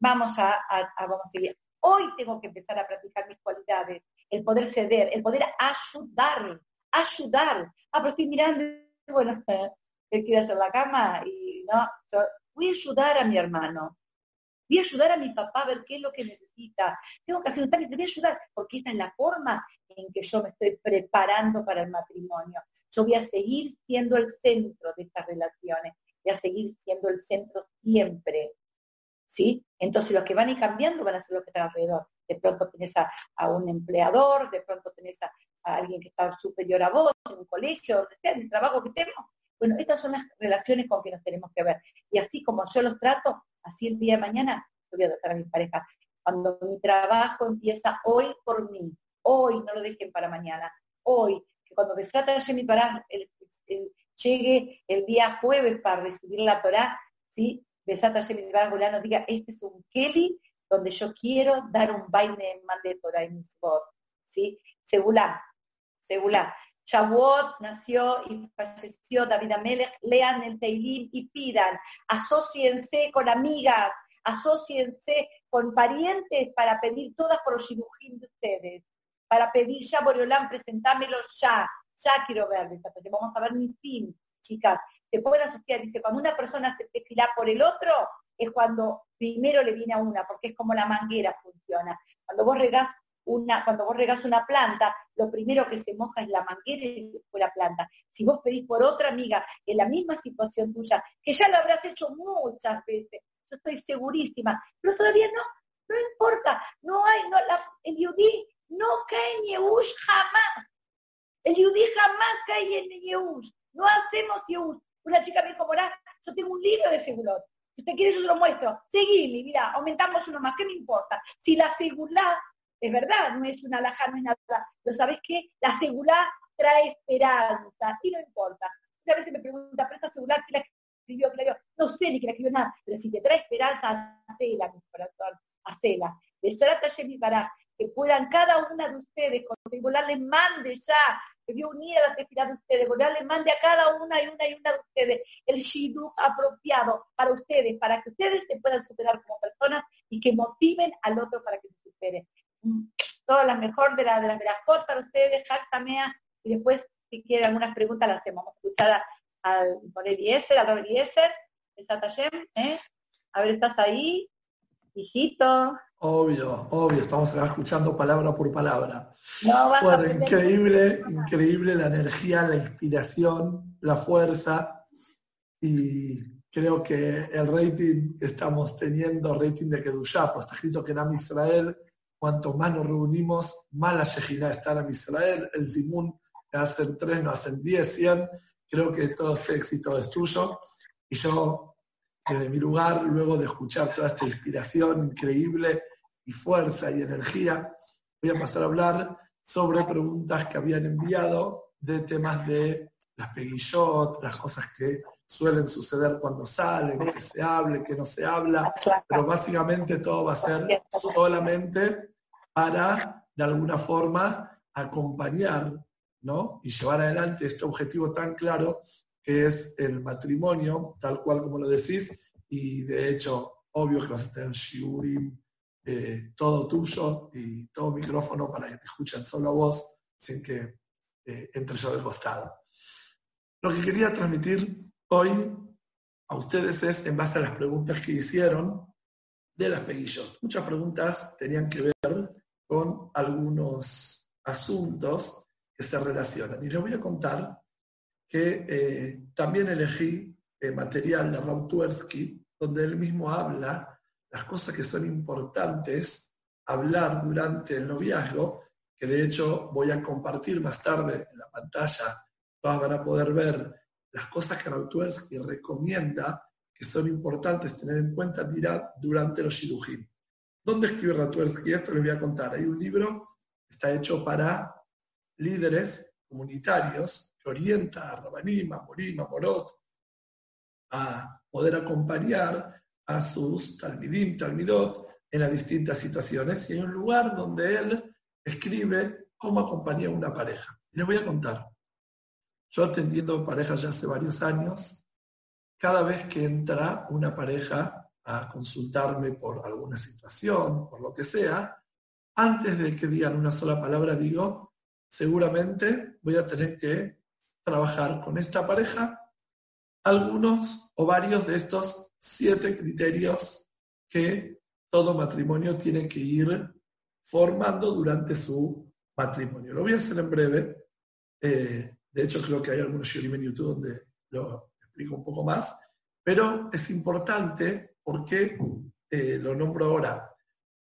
vamos a, vamos a seguir. Hoy tengo que empezar a practicar mis cualidades, el poder ceder, el poder ayudar, ayudar. Ah, pero estoy mirando, bueno, él quiere hacer la cama y no, voy a ayudar a mi hermano, voy a ayudar a mi papá a ver qué es lo que necesita. Tengo que hacer un trámite, voy a ayudar, porque esta es la forma en que yo me estoy preparando para el matrimonio. Yo voy a seguir siendo el centro de estas relaciones, voy a seguir siendo el centro siempre. ¿Sí? Entonces los que van a ir cambiando van a ser los que están alrededor. De pronto tenés a, un empleador, de pronto tenés a, alguien que está superior a vos, en un colegio, donde sea, en el trabajo que tenemos. Bueno, estas son las relaciones con que nos tenemos que ver. Y así como yo los trato, así el día de mañana voy a tratar a mi pareja. Cuando mi trabajo empieza hoy por mí, hoy, no lo dejen para mañana, hoy, que cuando trata de mi para el, llegue el día jueves para recibir la Torah, ¿sí? Besata mi nos diga, este es un Kelly donde yo quiero dar un baile en de Torah y Mitzvot, ¿sí? Segulá, segulá. Shavuot nació y falleció David Amelech, lean el Teilim y pidan, asociense con amigas, asociense con parientes para pedir todas por los shidujim de ustedes, para pedir ya Boreolán, presentámelo ya, ya quiero ver, vamos a ver mi fin, chicas, se pueden asociar, dice, cuando una persona se desfila por el otro, es cuando primero le viene a una, porque es como la manguera funciona. Cuando vos regás una, cuando vos regás una planta, lo primero que se moja es la manguera y después la planta. Si vos pedís por otra amiga en la misma situación tuya, que ya lo habrás hecho muchas veces, yo estoy segurísima, pero todavía no, no importa, no hay, no, el yudí no cae en Yehush jamás. El yudí jamás cae en Yehush. No hacemos Yehush. Una chica me dijo, Morá, yo tengo un libro de seguro. Si usted quiere, yo se lo muestro. Seguime, mira, aumentamos uno más. ¿Qué me importa? Si la seguridad es verdad, no es una alhaja, no es nada. Pero ¿sabes qué? La seguridad trae esperanza y no importa. A veces me pregunta, ¿pero esta quién la escribió? ¿Quién No sé ni quién la escribió nada, pero si te trae esperanza, hacela, mi corazón, hacela. De Sarata mi Baraj, que puedan cada una de ustedes, conseguir volarle mande ya, que vio unida la tefilá de ustedes, volarle mande a cada una y una y una de ustedes el shidduch apropiado para ustedes, para que ustedes se puedan superar como personas y que motiven al otro para que se supere todas las mejor de, la, de las cosas para ustedes, Tamea, y después, si quieren algunas preguntas, las hacemos. Vamos a escuchar al por Eliezer, a Eliezer, de Satayem, ¿eh? A ver, ¿estás ahí? Hijito. Obvio, obvio, estamos escuchando palabra por palabra. bueno, increíble, increíble la energía, la inspiración, la fuerza y creo que el rating que estamos teniendo, rating de Kedushá, pues está escrito que en Israel Cuanto más nos reunimos, más la Shejina está en Israel, el Zimun hacen tres, no hacen diez, cien. Creo que todo este éxito es tuyo. Y yo, desde mi lugar, luego de escuchar toda esta inspiración increíble y fuerza y energía, voy a pasar a hablar sobre preguntas que habían enviado de temas de las peguillot, las cosas que suelen suceder cuando salen, que se hable, que no se habla, pero básicamente todo va a ser solamente para, de alguna forma, acompañar ¿no? y llevar adelante este objetivo tan claro que es el matrimonio, tal cual como lo decís, y de hecho, obvio que vas a tener shiurim, eh, todo tuyo y todo micrófono para que te escuchen solo a vos, sin que eh, entre yo del costado. Lo que quería transmitir hoy a ustedes es en base a las preguntas que hicieron de las peguillos. Muchas preguntas tenían que ver con algunos asuntos que se relacionan. Y les voy a contar que eh, también elegí el eh, material de Raúl Tversky, donde él mismo habla las cosas que son importantes hablar durante el noviazgo, que de hecho voy a compartir más tarde en la pantalla, todas van a poder ver las cosas que Raúl Tversky recomienda que son importantes tener en cuenta durante los shidujim. ¿Dónde escribe Ratuersky? Esto les voy a contar. Hay un libro que está hecho para líderes comunitarios que orienta a Rabanim, a Morim, a Morot, a poder acompañar a sus talmidim, talmidot en las distintas situaciones. Y hay un lugar donde él escribe cómo acompañar a una pareja. les voy a contar. Yo atendiendo parejas ya hace varios años, cada vez que entra una pareja a consultarme por alguna situación, por lo que sea, antes de que digan una sola palabra, digo, seguramente voy a tener que trabajar con esta pareja algunos o varios de estos siete criterios que todo matrimonio tiene que ir formando durante su matrimonio. Lo voy a hacer en breve. Eh, de hecho, creo que hay algunos shirim en YouTube donde lo explico un poco más. Pero es importante, porque eh, lo nombro ahora?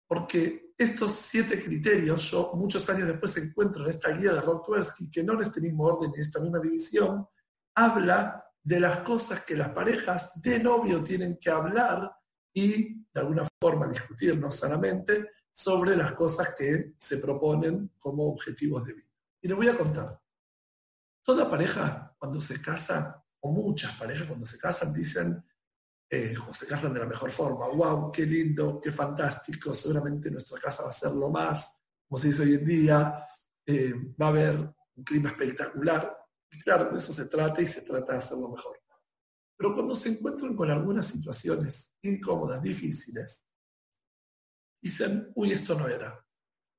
Porque estos siete criterios, yo muchos años después encuentro en esta guía de Rotwersky, que no en este mismo orden, en esta misma división, habla de las cosas que las parejas de novio tienen que hablar y de alguna forma discutirnos sanamente sobre las cosas que se proponen como objetivos de vida. Y les voy a contar. Toda pareja cuando se casa, o muchas parejas cuando se casan, dicen, eh, se casan de la mejor forma, wow, qué lindo, qué fantástico, seguramente nuestra casa va a ser lo más, como se dice hoy en día, eh, va a haber un clima espectacular, y claro, de eso se trata y se trata de hacerlo mejor. Pero cuando se encuentran con algunas situaciones incómodas, difíciles, dicen, uy, esto no era.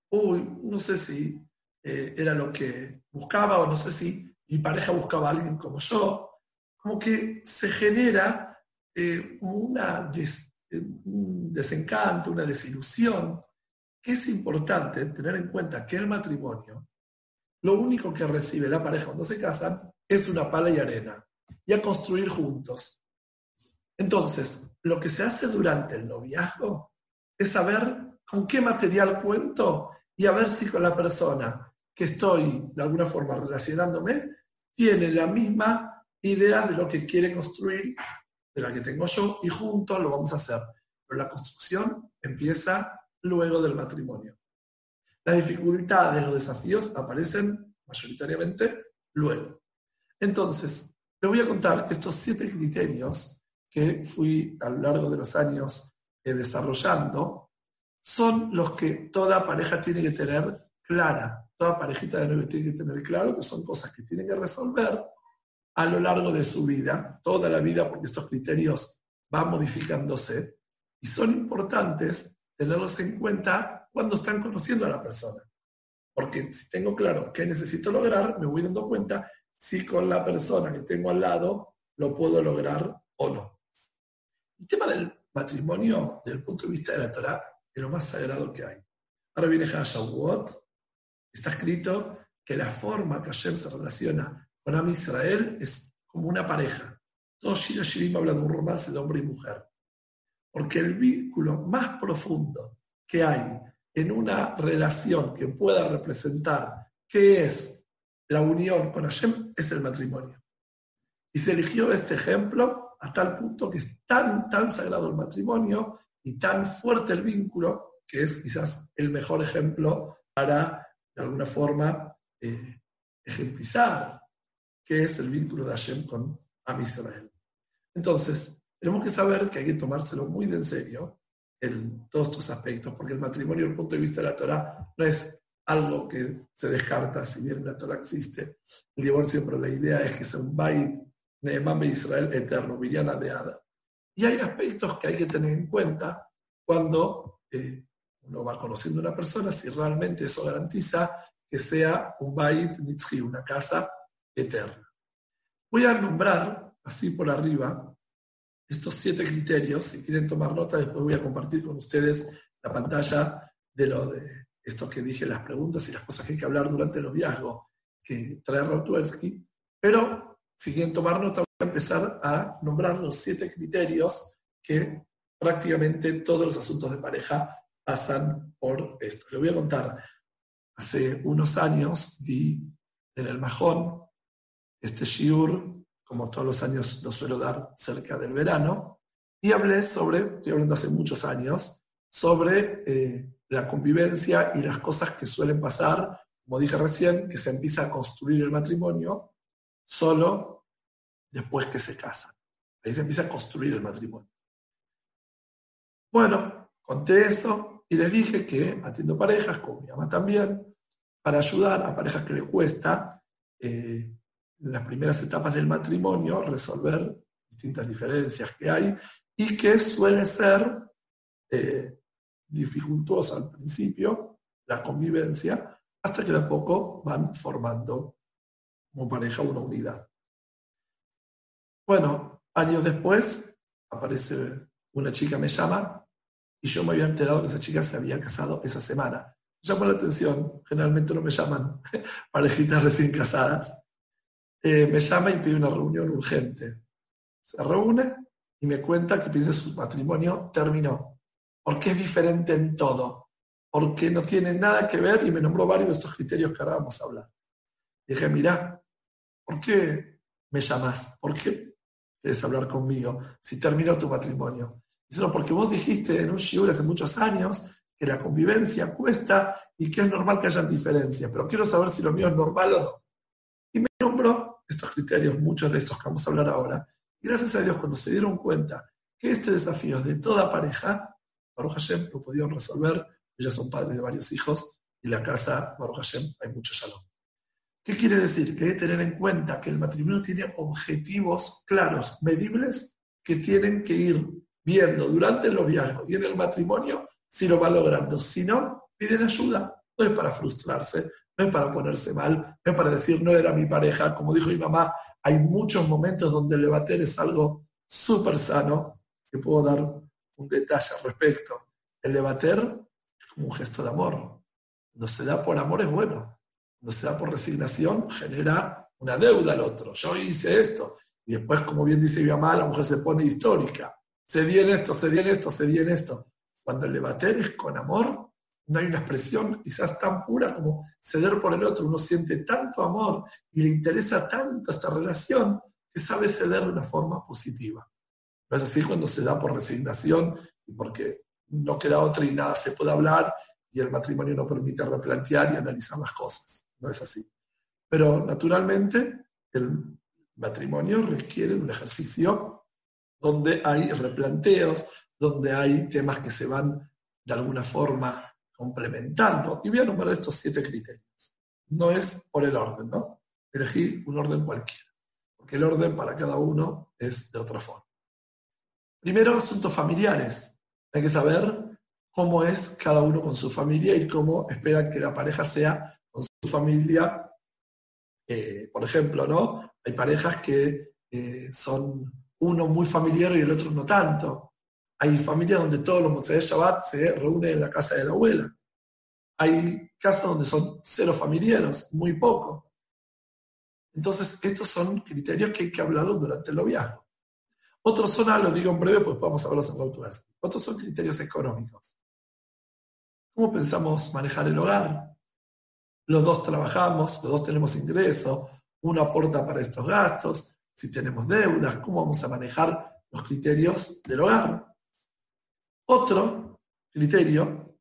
Uy, no sé si eh, era lo que buscaba o no sé si mi pareja buscaba a alguien como yo. Como que se genera eh, una un desencanto, una desilusión, que es importante tener en cuenta que el matrimonio lo único que recibe la pareja cuando se casan es una pala y arena y a construir juntos. Entonces, lo que se hace durante el noviazgo es saber con qué material cuento y a ver si con la persona que estoy de alguna forma relacionándome tiene la misma idea de lo que quiere construir de la que tengo yo y juntos lo vamos a hacer. Pero la construcción empieza luego del matrimonio. Las dificultades, los desafíos aparecen mayoritariamente luego. Entonces, le voy a contar estos siete criterios que fui a lo largo de los años eh, desarrollando, son los que toda pareja tiene que tener clara, toda parejita de nueve tiene que tener claro, que son cosas que tienen que resolver a lo largo de su vida, toda la vida, porque estos criterios van modificándose y son importantes tenerlos en cuenta cuando están conociendo a la persona. Porque si tengo claro qué necesito lograr, me voy dando cuenta si con la persona que tengo al lado lo puedo lograr o no. El tema del matrimonio, desde el punto de vista de la Torah, es lo más sagrado que hay. Ahora viene Hashavuot, está escrito que la forma que Hashem se relaciona con Am Israel es como una pareja. Todo Shira Shirim habla de un romance de hombre y mujer. Porque el vínculo más profundo que hay en una relación que pueda representar qué es la unión con Hashem, es el matrimonio. Y se eligió este ejemplo a tal punto que es tan, tan sagrado el matrimonio y tan fuerte el vínculo, que es quizás el mejor ejemplo para, de alguna forma, eh, ejemplizar qué es el vínculo de Hashem con Am Israel. Entonces, tenemos que saber que hay que tomárselo muy en serio en todos estos aspectos, porque el matrimonio, desde el punto de vista de la Torah, no es algo que se descarta, si bien la Torah existe. El divorcio, pero la idea es que sea un bait, Neemán de Israel eterno, Viriana de Ada. Y hay aspectos que hay que tener en cuenta cuando eh, uno va conociendo a una persona, si realmente eso garantiza que sea un bait una casa eterna. Voy a nombrar, así por arriba, estos siete criterios. Si quieren tomar nota, después voy a compartir con ustedes la pantalla de lo de esto que dije, las preguntas y las cosas que hay que hablar durante el noviazgo que trae Rotwersky. Pero si quieren tomar nota, voy a empezar a nombrar los siete criterios que prácticamente todos los asuntos de pareja pasan por esto. Le voy a contar. Hace unos años di en el Majón este shiur como todos los años lo suelo dar cerca del verano, y hablé sobre, estoy hablando hace muchos años, sobre eh, la convivencia y las cosas que suelen pasar, como dije recién, que se empieza a construir el matrimonio solo después que se casan. Ahí se empieza a construir el matrimonio. Bueno, conté eso y les dije que atiendo parejas, con mi mamá también, para ayudar a parejas que les cuesta eh, en las primeras etapas del matrimonio resolver distintas diferencias que hay y que suele ser eh, dificultosa al principio, la convivencia, hasta que de a poco van formando como pareja una unidad. Bueno, años después aparece una chica, me llama, y yo me había enterado que esa chica se había casado esa semana. Llama la atención, generalmente no me llaman parejitas recién casadas. Eh, me llama y pide una reunión urgente. Se reúne y me cuenta que piensa su matrimonio terminó. Porque es diferente en todo. Porque no tiene nada que ver y me nombró varios de estos criterios que ahora vamos a hablar. Dije, mira, ¿por qué me llamas? ¿Por qué quieres hablar conmigo si terminó tu matrimonio? Dice, no, porque vos dijiste en un shiur hace muchos años que la convivencia cuesta y que es normal que haya diferencias, pero quiero saber si lo mío es normal o no. Y me nombró estos criterios, muchos de estos que vamos a hablar ahora, y gracias a Dios, cuando se dieron cuenta que este desafío es de toda pareja, Baruch Hashem lo pudieron resolver, ellas son padres de varios hijos, y la casa, Baruch Hashem, hay mucho shalom. ¿Qué quiere decir? Que hay que tener en cuenta que el matrimonio tiene objetivos claros, medibles, que tienen que ir viendo durante el noviazgo y en el matrimonio si lo va logrando. Si no, piden ayuda. No es para frustrarse, no es para ponerse mal, no es para decir no era mi pareja. Como dijo mi mamá, hay muchos momentos donde el debater es algo súper sano, que puedo dar un detalle al respecto. El debater es como un gesto de amor. Cuando se da por amor es bueno. Cuando se da por resignación genera una deuda al otro. Yo hice esto. Y después, como bien dice mi mamá, la mujer se pone histórica. Se viene esto, se viene esto, se viene esto. Cuando el debater es con amor, no hay una expresión quizás tan pura como ceder por el otro. Uno siente tanto amor y le interesa tanto esta relación que sabe ceder de una forma positiva. No es así cuando se da por resignación y porque no queda otra y nada se puede hablar y el matrimonio no permite replantear y analizar las cosas. No es así. Pero naturalmente el matrimonio requiere un ejercicio donde hay replanteos, donde hay temas que se van de alguna forma complementando. Y voy a nombrar estos siete criterios. No es por el orden, ¿no? Elegí un orden cualquiera, porque el orden para cada uno es de otra forma. Primero, asuntos familiares. Hay que saber cómo es cada uno con su familia y cómo esperan que la pareja sea con su familia. Eh, por ejemplo, ¿no? Hay parejas que eh, son uno muy familiar y el otro no tanto. Hay familias donde todos los de Shabbat se reúnen en la casa de la abuela. Hay casas donde son cero familiares, muy poco. Entonces, estos son criterios que hay que hablarlos durante el noviazgo. Otros son, ah, lo digo en breve, pues podemos hablarlos en. Otros son criterios económicos. ¿Cómo pensamos manejar el hogar? Los dos trabajamos, los dos tenemos ingresos, uno aporta para estos gastos, si tenemos deudas, ¿cómo vamos a manejar los criterios del hogar? Otro criterio,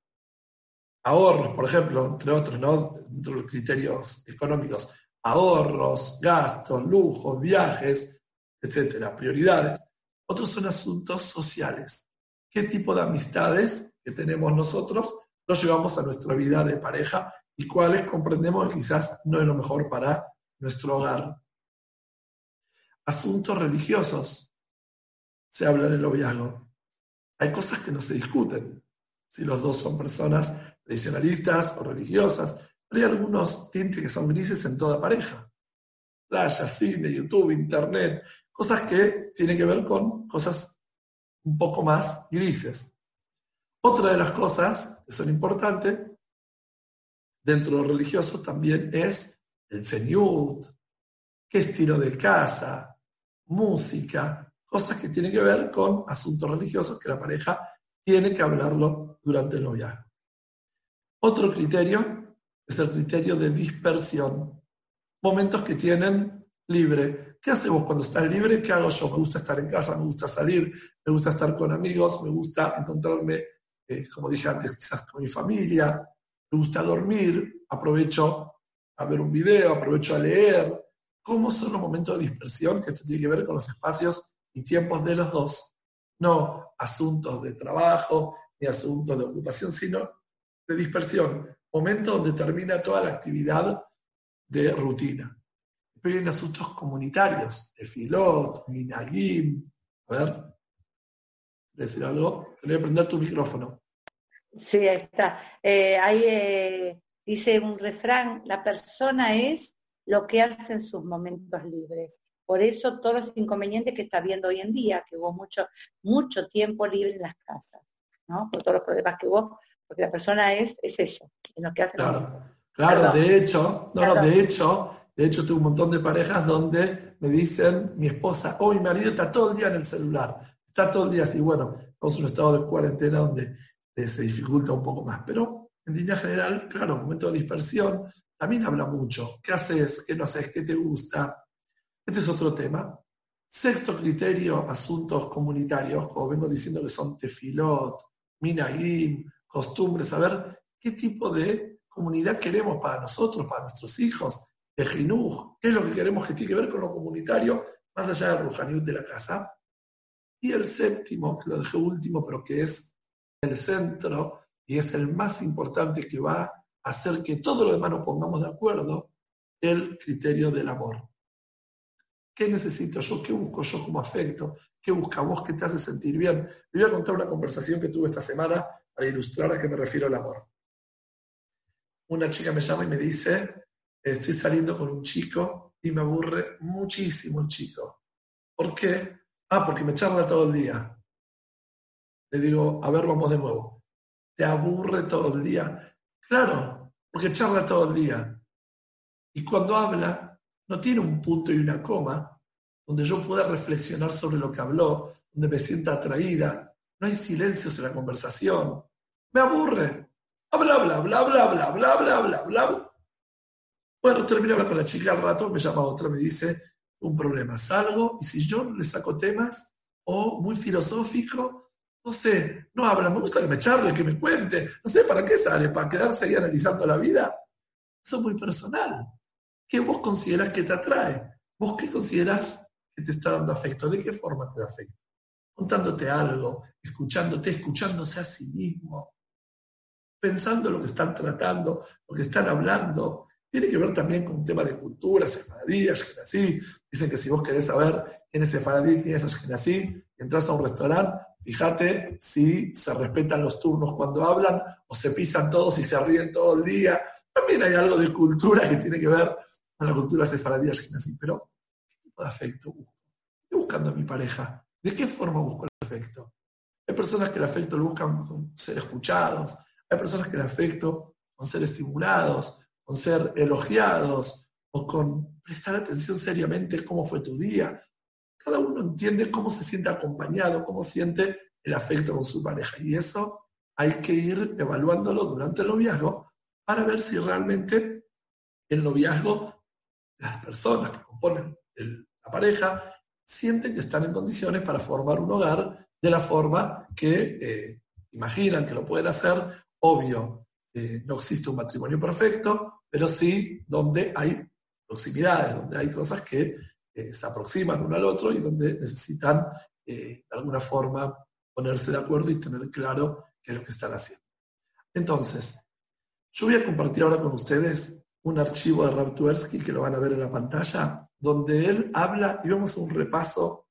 ahorros, por ejemplo, entre otros, ¿no? Entre los criterios económicos, ahorros, gastos, lujos, viajes, etcétera, prioridades. Otros son asuntos sociales. ¿Qué tipo de amistades que tenemos nosotros nos llevamos a nuestra vida de pareja y cuáles comprendemos que quizás no es lo mejor para nuestro hogar? Asuntos religiosos. Se habla en el noviazgo. Hay cosas que no se discuten, si los dos son personas tradicionalistas o religiosas, pero hay algunos tintes que son grises en toda pareja. Playa, cine, YouTube, Internet, cosas que tienen que ver con cosas un poco más grises. Otra de las cosas que son importantes dentro de lo religioso también es el señut, qué estilo de casa, música, cosas que tienen que ver con asuntos religiosos que la pareja tiene que hablarlo durante el noviazgo. Otro criterio es el criterio de dispersión. Momentos que tienen libre. ¿Qué hacemos cuando estás libre? ¿Qué hago yo? Me gusta estar en casa, me gusta salir, me gusta estar con amigos, me gusta encontrarme, eh, como dije antes, quizás con mi familia, me gusta dormir, aprovecho a ver un video, aprovecho a leer. ¿Cómo son los momentos de dispersión? Que esto tiene que ver con los espacios y tiempos de los dos, no asuntos de trabajo ni asuntos de ocupación, sino de dispersión, momento donde termina toda la actividad de rutina. Pero hay asuntos comunitarios, de filot, minagim, a ver, decir algo? Tenés que prender tu micrófono. Sí, ahí está. Eh, ahí eh, dice un refrán, la persona es lo que hace en sus momentos libres. Por eso todos los inconvenientes que está viendo hoy en día, que hubo mucho, mucho tiempo libre en las casas, ¿no? Por todos los problemas que hubo, porque la persona es, es eso, en lo que hace. Claro, claro, de hecho, no, no, de hecho, de hecho, tuve un montón de parejas donde me dicen, mi esposa o mi marido está todo el día en el celular, está todo el día así. Bueno, estamos en un estado de cuarentena donde eh, se dificulta un poco más. Pero en línea general, claro, momento de dispersión, también habla mucho. ¿Qué haces? ¿Qué no haces? ¿Qué te gusta? Este es otro tema. Sexto criterio, asuntos comunitarios, como vengo diciendo que son tefilot, minagim, costumbres, saber qué tipo de comunidad queremos para nosotros, para nuestros hijos, de Jinuj, qué es lo que queremos que tiene que ver con lo comunitario, más allá del Rujaniut de la casa. Y el séptimo, que lo dejé último, pero que es el centro y es el más importante que va a hacer que todo lo demás nos pongamos de acuerdo, el criterio del amor. ¿Qué necesito yo? ¿Qué busco yo como afecto? ¿Qué busca vos que te hace sentir bien? Le voy a contar una conversación que tuve esta semana para ilustrar a qué me refiero al amor. Una chica me llama y me dice, estoy saliendo con un chico y me aburre muchísimo el chico. ¿Por qué? Ah, porque me charla todo el día. Le digo, a ver, vamos de nuevo. ¿Te aburre todo el día? Claro, porque charla todo el día. Y cuando habla, no tiene un punto y una coma donde yo pueda reflexionar sobre lo que habló, donde me sienta atraída. No hay silencios en la conversación. Me aburre. Habla, habla, bla, bla, bla, bla, bla, bla, bla. Bueno, termino con la chica al rato, me llama otra, me dice, un problema, salgo y si yo le saco temas o muy filosófico, no sé, no habla, me gusta que me charle, que me cuente, no sé, ¿para qué sale? ¿Para quedarse ahí analizando la vida? Eso es muy personal. ¿Qué vos considerás que te atrae? ¿Vos qué considerás que te está dando afecto? ¿De qué forma te da afecto? Contándote algo, escuchándote, escuchándose a sí mismo, pensando lo que están tratando, lo que están hablando, tiene que ver también con un tema de cultura, sefaradí, ashkenazí. Dicen que si vos querés saber quién es sefaradí, quién es ashkenazí, entras a un restaurante, fíjate si se respetan los turnos cuando hablan o se pisan todos y se ríen todo el día. También hay algo de cultura que tiene que ver con la cultura sefaradí, ashkenazí. Pero, ¿qué tipo de afecto busco? Estoy buscando a mi pareja. ¿De qué forma busco el afecto? Hay personas que el afecto lo buscan con ser escuchados, hay personas que el afecto con ser estimulados, con ser elogiados o con prestar atención seriamente cómo fue tu día. Cada uno entiende cómo se siente acompañado, cómo siente el afecto con su pareja. Y eso hay que ir evaluándolo durante el noviazgo para ver si realmente el noviazgo, las personas que componen la pareja, sienten que están en condiciones para formar un hogar de la forma que eh, imaginan que lo pueden hacer. Obvio, eh, no existe un matrimonio perfecto, pero sí donde hay proximidades, donde hay cosas que eh, se aproximan uno al otro y donde necesitan de alguna forma ponerse de acuerdo y tener claro qué es lo que están haciendo. Entonces, yo voy a compartir ahora con ustedes un archivo de Rav que lo van a ver en la pantalla, donde él habla y vamos a un repaso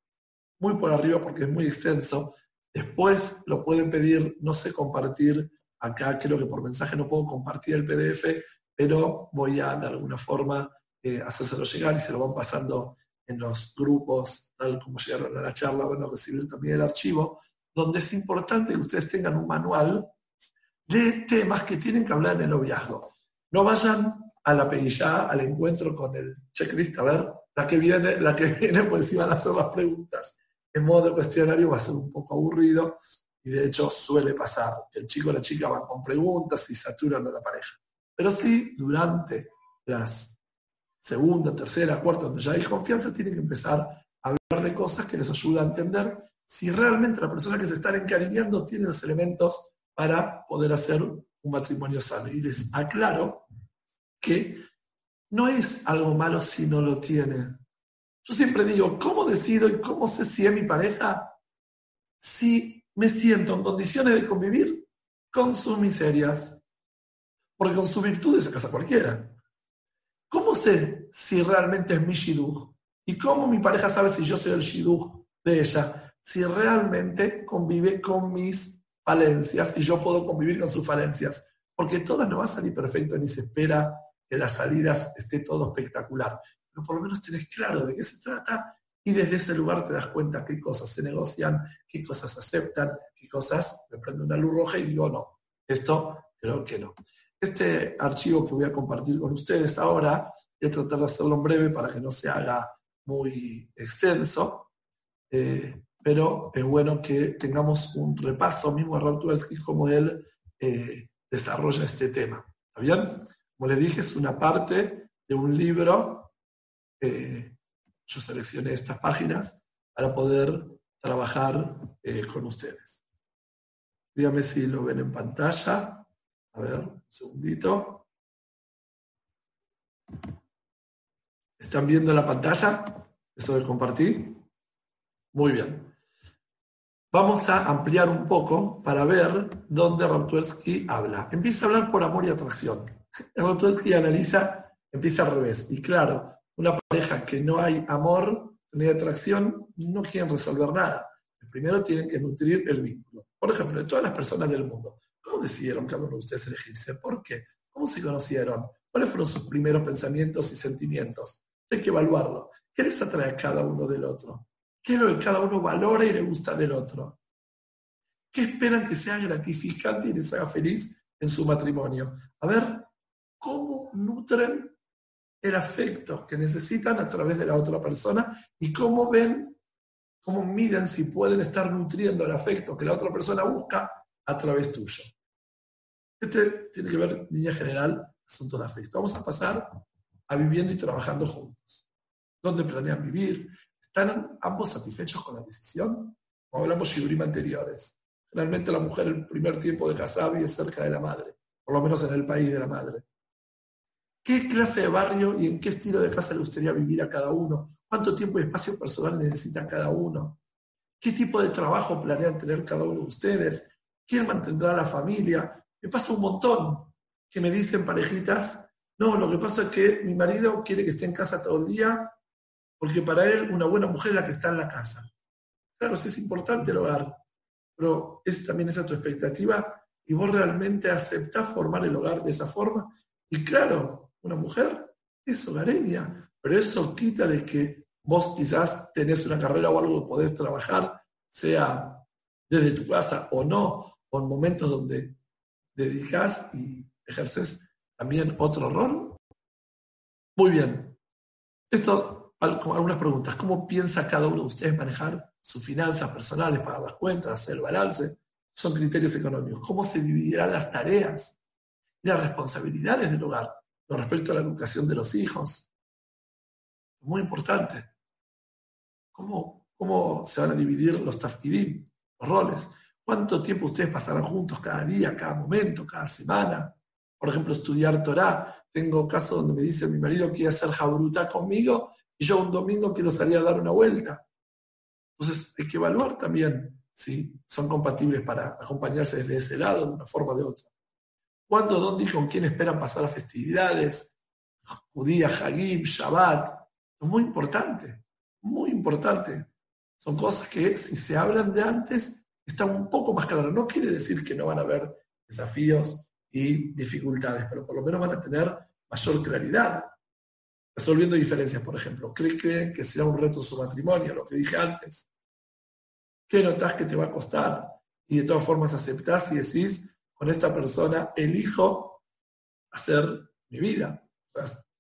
muy por arriba porque es muy extenso. Después lo pueden pedir, no sé compartir acá, creo que por mensaje no puedo compartir el PDF, pero voy a de alguna forma eh, hacérselo llegar y se lo van pasando en los grupos, tal como llegaron a la charla, van a recibir también el archivo, donde es importante que ustedes tengan un manual de temas que tienen que hablar en el noviazgo. No vayan a la peguilla, al encuentro con el checklist, a ver, la que viene, la que viene, pues si van a hacer las preguntas. En modo de cuestionario va a ser un poco aburrido y de hecho suele pasar. El chico o la chica van con preguntas y saturan a la pareja. Pero sí, durante las segunda, tercera, cuarta, donde ya hay confianza, tienen que empezar a hablar de cosas que les ayudan a entender si realmente la persona que se está encariñando tiene los elementos para poder hacer un matrimonio sano. Y les aclaro que no es algo malo si no lo tiene. Yo siempre digo, ¿cómo decido y cómo sé si es mi pareja? Si me siento en condiciones de convivir con sus miserias, porque con su virtud se casa cualquiera. ¿Cómo sé si realmente es mi shidduch? ¿Y cómo mi pareja sabe si yo soy el shidduch de ella? si realmente convive con mis falencias y yo puedo convivir con sus falencias. Porque todas no va a salir perfecto ni se espera que las salidas esté todo espectacular. Pero por lo menos tenés claro de qué se trata y desde ese lugar te das cuenta qué cosas se negocian, qué cosas aceptan, qué cosas me prende una luz roja y digo no, esto creo que no. Este archivo que voy a compartir con ustedes ahora, voy a tratar de hacerlo en breve para que no se haga muy extenso, eh, pero es bueno que tengamos un repaso mismo a Raúl como él eh, desarrolla este tema. ¿Está bien? Como les dije, es una parte de un libro. Eh, yo seleccioné estas páginas para poder trabajar con ustedes. Dígame si lo ven en pantalla. A ver, un segundito. ¿Están viendo la pantalla? Eso de compartir. Muy bien. Vamos a ampliar un poco para ver dónde Ramtuelsky habla. Empieza a hablar por amor y atracción. Ramtuelsky analiza, empieza al revés. Y claro, una pareja que no hay amor ni atracción no quieren resolver nada. Primero tienen que nutrir el vínculo. Por ejemplo, de todas las personas del mundo, ¿Cómo decidieron cada uno de ustedes elegirse? ¿Por qué? ¿Cómo se conocieron? ¿Cuáles fueron sus primeros pensamientos y sentimientos? Hay que evaluarlo. ¿Qué les atrae a cada uno del otro? ¿Qué es lo que cada uno valora y le gusta del otro? ¿Qué esperan que sea gratificante y les haga feliz en su matrimonio? A ver, ¿cómo nutren el afecto que necesitan a través de la otra persona y cómo ven, cómo miren si pueden estar nutriendo el afecto que la otra persona busca a través tuyo? Este tiene que ver, en línea general, asuntos de afecto. Vamos a pasar a viviendo y trabajando juntos. ¿Dónde planean vivir? ¿Están ambos satisfechos con la decisión? O hablamos de anteriores. Generalmente la mujer el primer tiempo de casada vive cerca de la madre, por lo menos en el país de la madre. ¿Qué clase de barrio y en qué estilo de casa le gustaría vivir a cada uno? ¿Cuánto tiempo y espacio personal necesita cada uno? ¿Qué tipo de trabajo planean tener cada uno de ustedes? ¿Quién mantendrá la familia? Me pasa un montón que me dicen parejitas, no, lo que pasa es que mi marido quiere que esté en casa todo el día, porque para él una buena mujer es la que está en la casa. Claro, sí es importante el hogar, pero es también esa tu expectativa y vos realmente aceptás formar el hogar de esa forma. Y claro, una mujer es hogareña, pero eso quita de que vos quizás tenés una carrera o algo que podés trabajar, sea desde tu casa o no, o en momentos donde dedicas y ejerces también otro rol? Muy bien. Esto, algunas preguntas. ¿Cómo piensa cada uno de ustedes manejar sus finanzas personales, pagar las cuentas, hacer el balance? Son criterios económicos. ¿Cómo se dividirán las tareas y las responsabilidades del hogar con respecto a la educación de los hijos? Muy importante. ¿Cómo, cómo se van a dividir los tafkidim, los roles? ¿Cuánto tiempo ustedes pasarán juntos cada día, cada momento, cada semana? Por ejemplo, estudiar Torah. Tengo casos donde me dice mi marido quiere hacer jabruta conmigo y yo un domingo quiero salir a dar una vuelta. Entonces hay que evaluar también si son compatibles para acompañarse desde ese lado, de una forma de otra. ¿Cuándo, dónde y con quién esperan pasar las festividades? Judía, Hagib, Shabbat. Es muy importante, muy importante. Son cosas que si se hablan de antes, está un poco más claro. No quiere decir que no van a haber desafíos y dificultades, pero por lo menos van a tener mayor claridad. Resolviendo diferencias, por ejemplo. ¿Creen que será un reto su matrimonio? Lo que dije antes. ¿Qué notas que te va a costar? Y de todas formas aceptás y decís, con esta persona elijo hacer mi vida,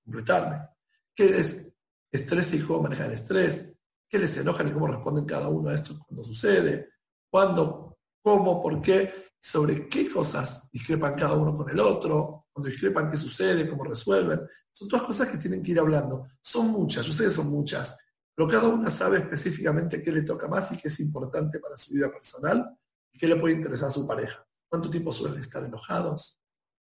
completarme. ¿Qué les estresa y cómo manejar el estrés? ¿Qué les enoja y cómo responden cada uno a esto cuando sucede? cuándo, cómo, por qué, sobre qué cosas discrepan cada uno con el otro, cuando discrepan qué sucede, cómo resuelven. Son todas cosas que tienen que ir hablando. Son muchas, yo sé que son muchas, pero cada una sabe específicamente qué le toca más y qué es importante para su vida personal y qué le puede interesar a su pareja. ¿Cuánto tiempo suelen estar enojados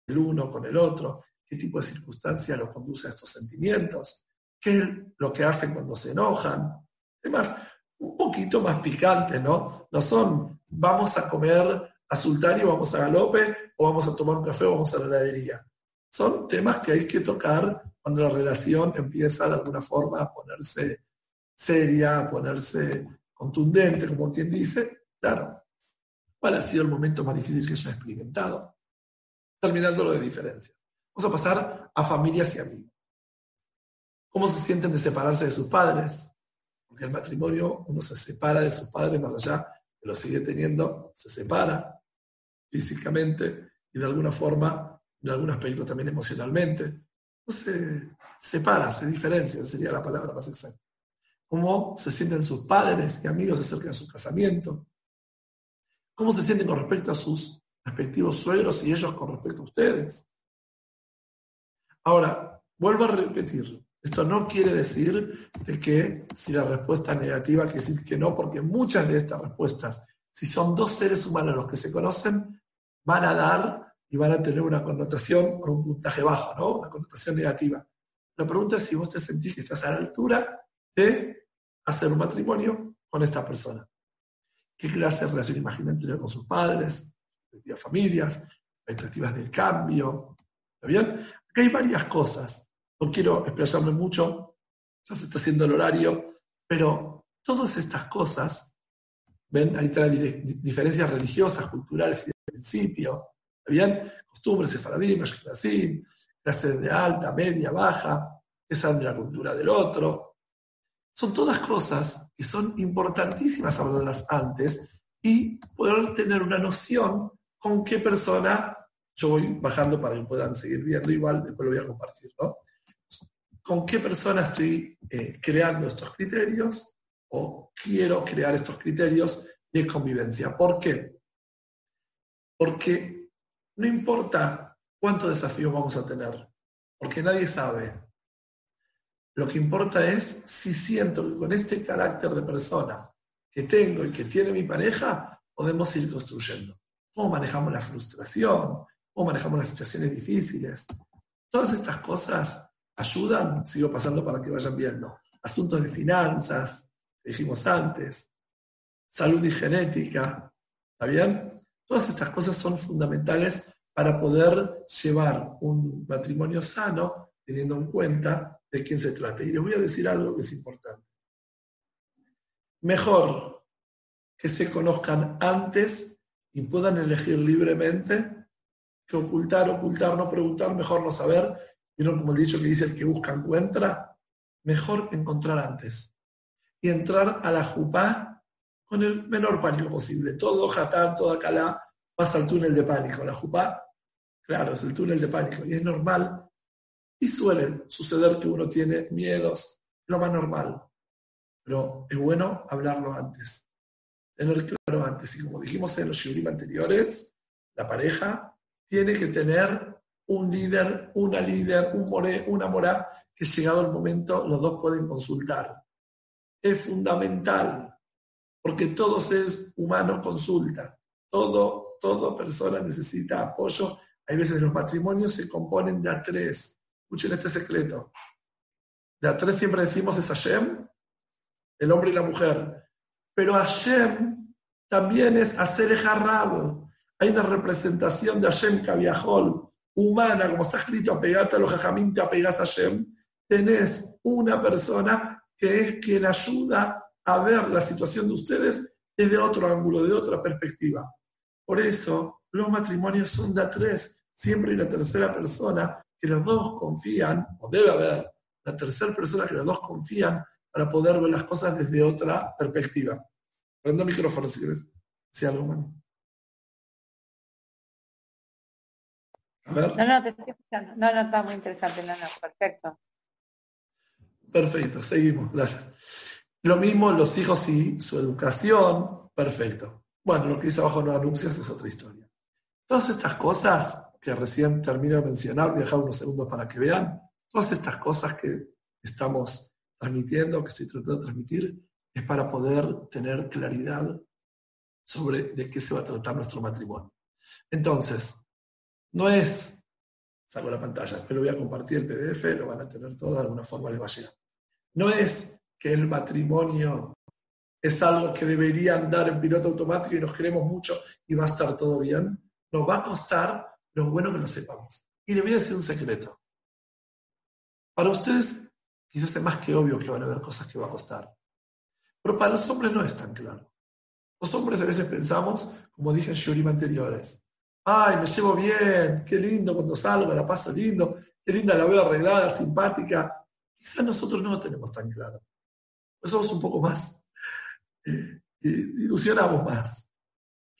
el uno con el otro? ¿Qué tipo de circunstancia los conduce a estos sentimientos? ¿Qué es lo que hacen cuando se enojan? Además, un poquito más picante, ¿no? No son, vamos a comer a Sultani vamos a Galope, o vamos a tomar un café o vamos a la heladería. Son temas que hay que tocar cuando la relación empieza de alguna forma a ponerse seria, a ponerse contundente, como quien dice, claro, ¿cuál ha sido el momento más difícil que haya experimentado? Terminando lo de diferencias. Vamos a pasar a familias y amigos. ¿Cómo se sienten de separarse de sus padres? Porque el matrimonio, uno se separa de sus padres más allá, lo sigue teniendo, se separa físicamente y de alguna forma, en algún aspecto también emocionalmente. No se separa, se diferencia, sería la palabra más exacta. ¿Cómo se sienten sus padres y amigos acerca de su casamiento? ¿Cómo se sienten con respecto a sus respectivos suegros y ellos con respecto a ustedes? Ahora, vuelvo a repetir, esto no quiere decir de que si la respuesta es negativa, quiere decir que no, porque muchas de estas respuestas, si son dos seres humanos los que se conocen, van a dar y van a tener una connotación con un puntaje bajo, ¿no? Una connotación negativa. La pregunta es si vos te sentís que estás a la altura de hacer un matrimonio con esta persona. ¿Qué clase de relación imaginan tener con sus padres, respectivas familias, expectativas de cambio? ¿Está bien? Aquí hay varias cosas no quiero explayarme mucho, ya se está haciendo el horario, pero todas estas cosas, ven, ahí trae diferencias religiosas, culturales y de principio, bien? Costumbres, sefaradim, clases de alta, media, baja, esa de la cultura del otro. Son todas cosas que son importantísimas hablarlas antes y poder tener una noción con qué persona yo voy bajando para que puedan seguir viendo igual, después lo voy a compartir, ¿no? con qué persona estoy eh, creando estos criterios o quiero crear estos criterios de convivencia. ¿Por qué? Porque no importa cuántos desafíos vamos a tener, porque nadie sabe. Lo que importa es si siento que con este carácter de persona que tengo y que tiene mi pareja, podemos ir construyendo. ¿Cómo manejamos la frustración? ¿Cómo manejamos las situaciones difíciles? Todas estas cosas ayudan, sigo pasando para que vayan viendo. Asuntos de finanzas, dijimos antes, salud y genética, ¿está bien? Todas estas cosas son fundamentales para poder llevar un matrimonio sano teniendo en cuenta de quién se trata. Y les voy a decir algo que es importante. Mejor que se conozcan antes y puedan elegir libremente que ocultar, ocultar, no preguntar, mejor no saber ¿Vieron como el dicho que dice el que busca encuentra? Mejor encontrar antes. Y entrar a la jupá con el menor pánico posible. Todo jatán, toda calá pasa al túnel de pánico. La jupá, claro, es el túnel de pánico. Y es normal. Y suele suceder que uno tiene miedos, lo más normal. Pero es bueno hablarlo antes. Tener claro antes. Y como dijimos en los shiurim anteriores, la pareja tiene que tener un líder, una líder, un moré, una morá, que llegado el momento los dos pueden consultar. Es fundamental, porque todo ser humano consulta, todo, toda persona necesita apoyo. Hay veces los matrimonios se componen de a tres. Escuchen este secreto. De a tres siempre decimos es Hashem, el hombre y la mujer. Pero Hashem también es hacer Harrab. Hay una representación de Hashem Kaviahol, humana, como está escrito, apegate a los jajamín, te apegas a Shem, tenés una persona que es quien ayuda a ver la situación de ustedes desde otro ángulo, de otra perspectiva. Por eso, los matrimonios son de a tres. Siempre hay una tercera persona que los dos confían, o debe haber la tercera persona que los dos confían para poder ver las cosas desde otra perspectiva. Prendo el micrófono si quieres. Si algo, mano. No, no, te estoy escuchando. No, no, está muy interesante. No, no, perfecto. Perfecto, seguimos, gracias. Lo mismo los hijos y su educación, perfecto. Bueno, lo que dice abajo no anuncias es otra historia. Todas estas cosas que recién termino de mencionar, voy a dejar unos segundos para que vean, todas estas cosas que estamos transmitiendo, que estoy tratando de transmitir, es para poder tener claridad sobre de qué se va a tratar nuestro matrimonio. Entonces, no es, saco la pantalla, pero voy a compartir el PDF, lo van a tener todo, de alguna forma les va a llegar. No es que el matrimonio es algo que debería andar en piloto automático y nos queremos mucho y va a estar todo bien. Nos va a costar, lo bueno que lo sepamos. Y le voy a decir un secreto. Para ustedes, quizás es más que obvio que van a haber cosas que va a costar. Pero para los hombres no es tan claro. Los hombres a veces pensamos, como dije en Shurim anteriores, ay, me llevo bien, qué lindo cuando salgo, la paso lindo, qué linda la veo arreglada, simpática. Quizás nosotros no lo tenemos tan claro. Somos un poco más, eh, ilusionamos más.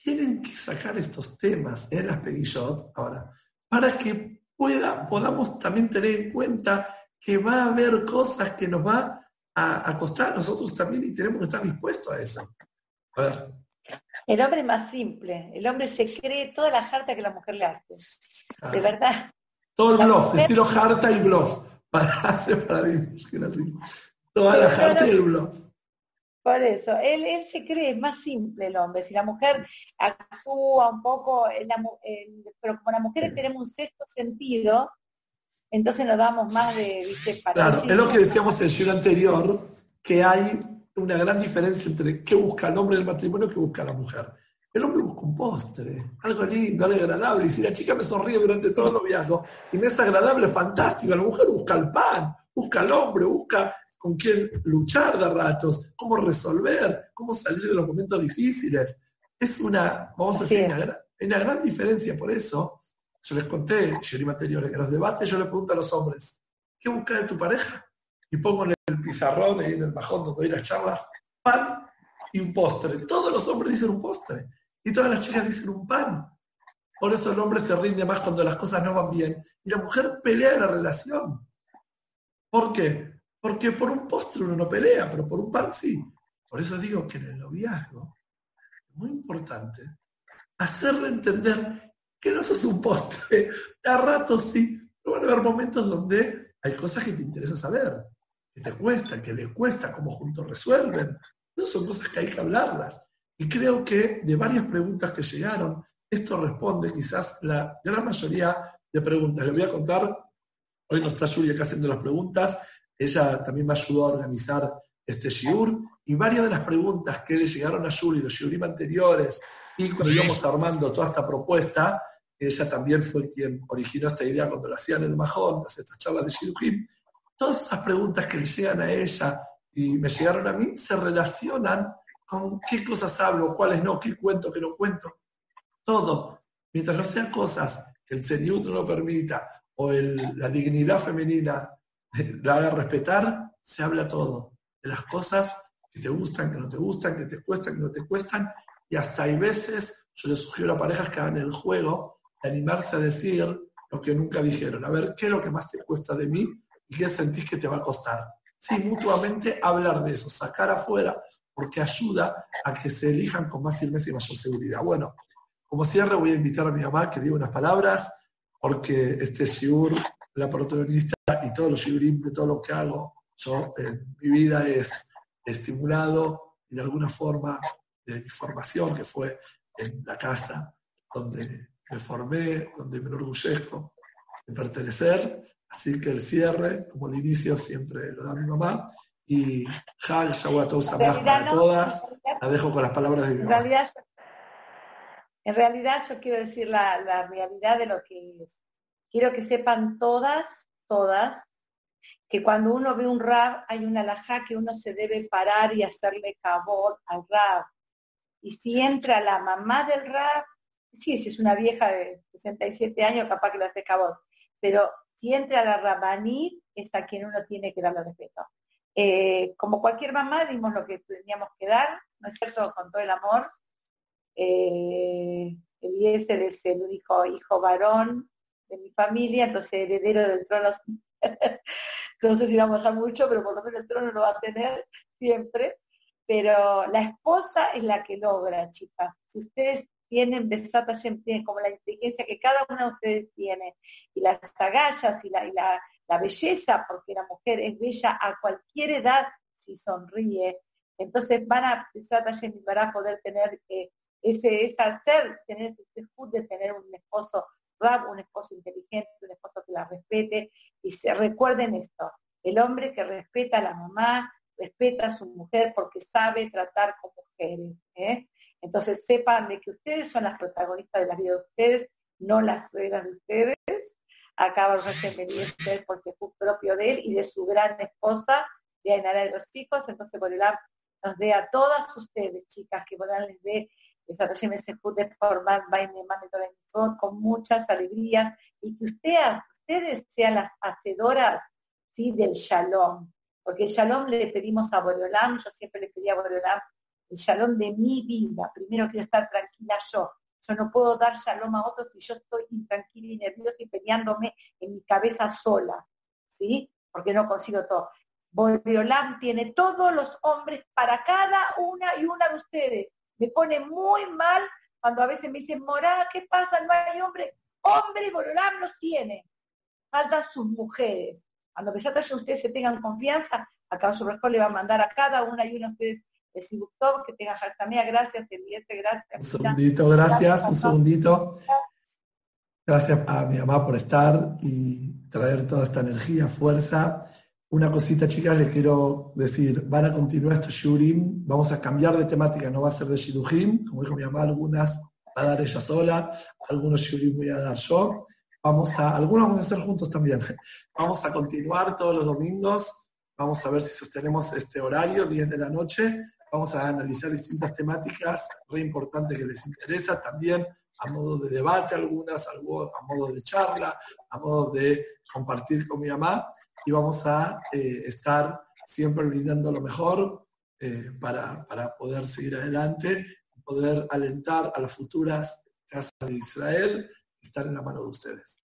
Tienen que sacar estos temas en las Pegillot ahora, para que pueda, podamos también tener en cuenta que va a haber cosas que nos va a, a costar a nosotros también y tenemos que estar dispuestos a eso. A ver. El hombre es más simple. El hombre se cree toda la jarta que la mujer le hace. De verdad. Todo el bluff, estilo jarta y bluff. Para hacer que así. Toda la jarta y el bluff. Por eso, él, él se cree más simple el hombre. Si la mujer actúa un poco, pero como las mujeres tenemos un sexto sentido, entonces nos damos más de, ¿viste? Claro, es lo que decíamos en el show anterior, que hay una gran diferencia entre qué busca el hombre en el matrimonio y qué busca la mujer. El hombre busca un postre, algo lindo, algo agradable. Y si la chica me sonríe durante todo el noviazgo y me es agradable, fantástico, la mujer busca el pan, busca al hombre, busca con quién luchar de ratos, cómo resolver, cómo salir de los momentos difíciles. Es una, vamos a decir, una, una, gran diferencia. Por eso, yo les conté, Shurim anteriores, que en los debates yo le pregunto a los hombres, ¿qué busca de tu pareja? Y pongo en el pizarrón, ahí en el bajón donde hay las charlas, pan y un postre. Todos los hombres dicen un postre y todas las chicas dicen un pan. Por eso el hombre se rinde más cuando las cosas no van bien y la mujer pelea la relación. ¿Por qué? Porque por un postre uno no pelea, pero por un pan sí. Por eso digo que en el noviazgo es muy importante hacerle entender que no sos un postre. A ratos sí, pero van a haber momentos donde hay cosas que te interesa saber que te cuesta, que le cuesta, cómo juntos resuelven. Esas son cosas que hay que hablarlas. Y creo que de varias preguntas que llegaron, esto responde quizás la gran mayoría de preguntas. Le voy a contar, hoy no está Yuri acá haciendo las preguntas, ella también me ayudó a organizar este shiur, y varias de las preguntas que le llegaron a Yuri, los shiurim anteriores, y cuando íbamos armando toda esta propuesta, ella también fue quien originó esta idea cuando la hacían en el Majón, estas charlas de Shiurim, todas esas preguntas que le llegan a ella y me llegaron a mí se relacionan con qué cosas hablo, cuáles no, qué cuento, qué no cuento. Todo. Mientras no sean cosas que el Señor no lo permita o la dignidad femenina la haga respetar, se habla todo. De las cosas que te gustan, que no te gustan, que te cuestan, que no te cuestan. Y hasta hay veces, yo les sugiero a parejas que hagan el juego de animarse a decir lo que nunca dijeron. A ver, ¿qué es lo que más te cuesta de mí? y qué sentís que te va a costar. Sí, mutuamente hablar de eso, sacar afuera, porque ayuda a que se elijan con más firmeza y mayor seguridad. Bueno, como cierre voy a invitar a mi mamá que diga unas palabras, porque este shiur, la protagonista y todos los shiurim de todo lo que hago, yo en mi vida es estimulado y de alguna forma de mi formación, que fue en la casa donde me formé, donde me enorgullezco de pertenecer, Así que el cierre, como el inicio, siempre lo da mi mamá. Y Hag Shawatou para todas. La dejo con las palabras de mi mamá. En realidad, yo quiero decir la, la realidad de lo que es. Quiero que sepan todas, todas, que cuando uno ve un rab hay una alajá que uno se debe parar y hacerle cabot al rab. Y si entra la mamá del rab, sí, si es una vieja de 67 años, capaz que le hace cabot, pero si entra la rabaní, es a quien uno tiene que darle respeto. Eh, como cualquier mamá, dimos lo que teníamos que dar, ¿no es cierto?, con todo el amor. Eh, es el único hijo varón de mi familia, entonces heredero del trono, no sé si vamos a mucho, pero por lo menos el trono lo va a tener siempre. Pero la esposa es la que logra, chicas. Si ustedes tienen Besat tienen como la inteligencia que cada una de ustedes tiene, y las agallas y la, y la, belleza, porque la mujer es bella a cualquier edad si sonríe. Entonces van a van a poder tener eh, ese, ese hacer, tener ese de tener un esposo un esposo inteligente, un esposo que la respete, y se recuerden esto, el hombre que respeta a la mamá, respeta a su mujer porque sabe tratar con mujeres. ¿eh? Entonces sepan de que ustedes son las protagonistas de la vida de ustedes, no las suegras de ustedes. Acaba de ustedes por su propio de él y de su gran esposa, de Ainara de los hijos. Entonces por el nos dé a todas ustedes, chicas, que puedan les dé desarrollen ese de format con muchas alegrías y que ustedes, ustedes sean las hacedoras ¿sí? del shalom. Porque el shalom le pedimos a Boreolam, yo siempre le pedí a Boreolam el shalom de mi vida. Primero quiero estar tranquila yo. Yo no puedo dar shalom a otros si yo estoy intranquila y nerviosa y peleándome en mi cabeza sola, ¿sí? Porque no consigo todo. Boreolam tiene todos los hombres para cada una y una de ustedes. Me pone muy mal cuando a veces me dicen, Morá, ¿qué pasa? No hay hombre. Hombre, Boreolam los tiene. Faltan sus mujeres. Cuando que ustedes se tengan confianza, acá sobre le va a mandar a cada una y una de ustedes que tenga Jaltamea, gracias, gracias. Un segundito, gracias, un segundito. Gracias a mi mamá por estar y traer toda esta energía, fuerza. Una cosita, chicas, les quiero decir, van a continuar estos shurim, vamos a cambiar de temática, no va a ser de shidujim, como dijo mi mamá, algunas va a dar ella sola, algunos shurim voy a dar yo. Vamos a, algunos vamos a hacer juntos también. Vamos a continuar todos los domingos, vamos a ver si sostenemos este horario, 10 de la noche, Vamos a analizar distintas temáticas re importantes que les interesa, también a modo de debate algunas, a modo de charla, a modo de compartir con mi mamá y vamos a eh, estar siempre brindando lo mejor eh, para, para, poder seguir adelante poder alentar a las futuras casas de Israel que en la mano de ustedes.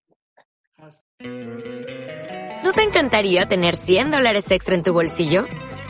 ¿No te encantaría tener 100 dólares extra en tu bolsillo?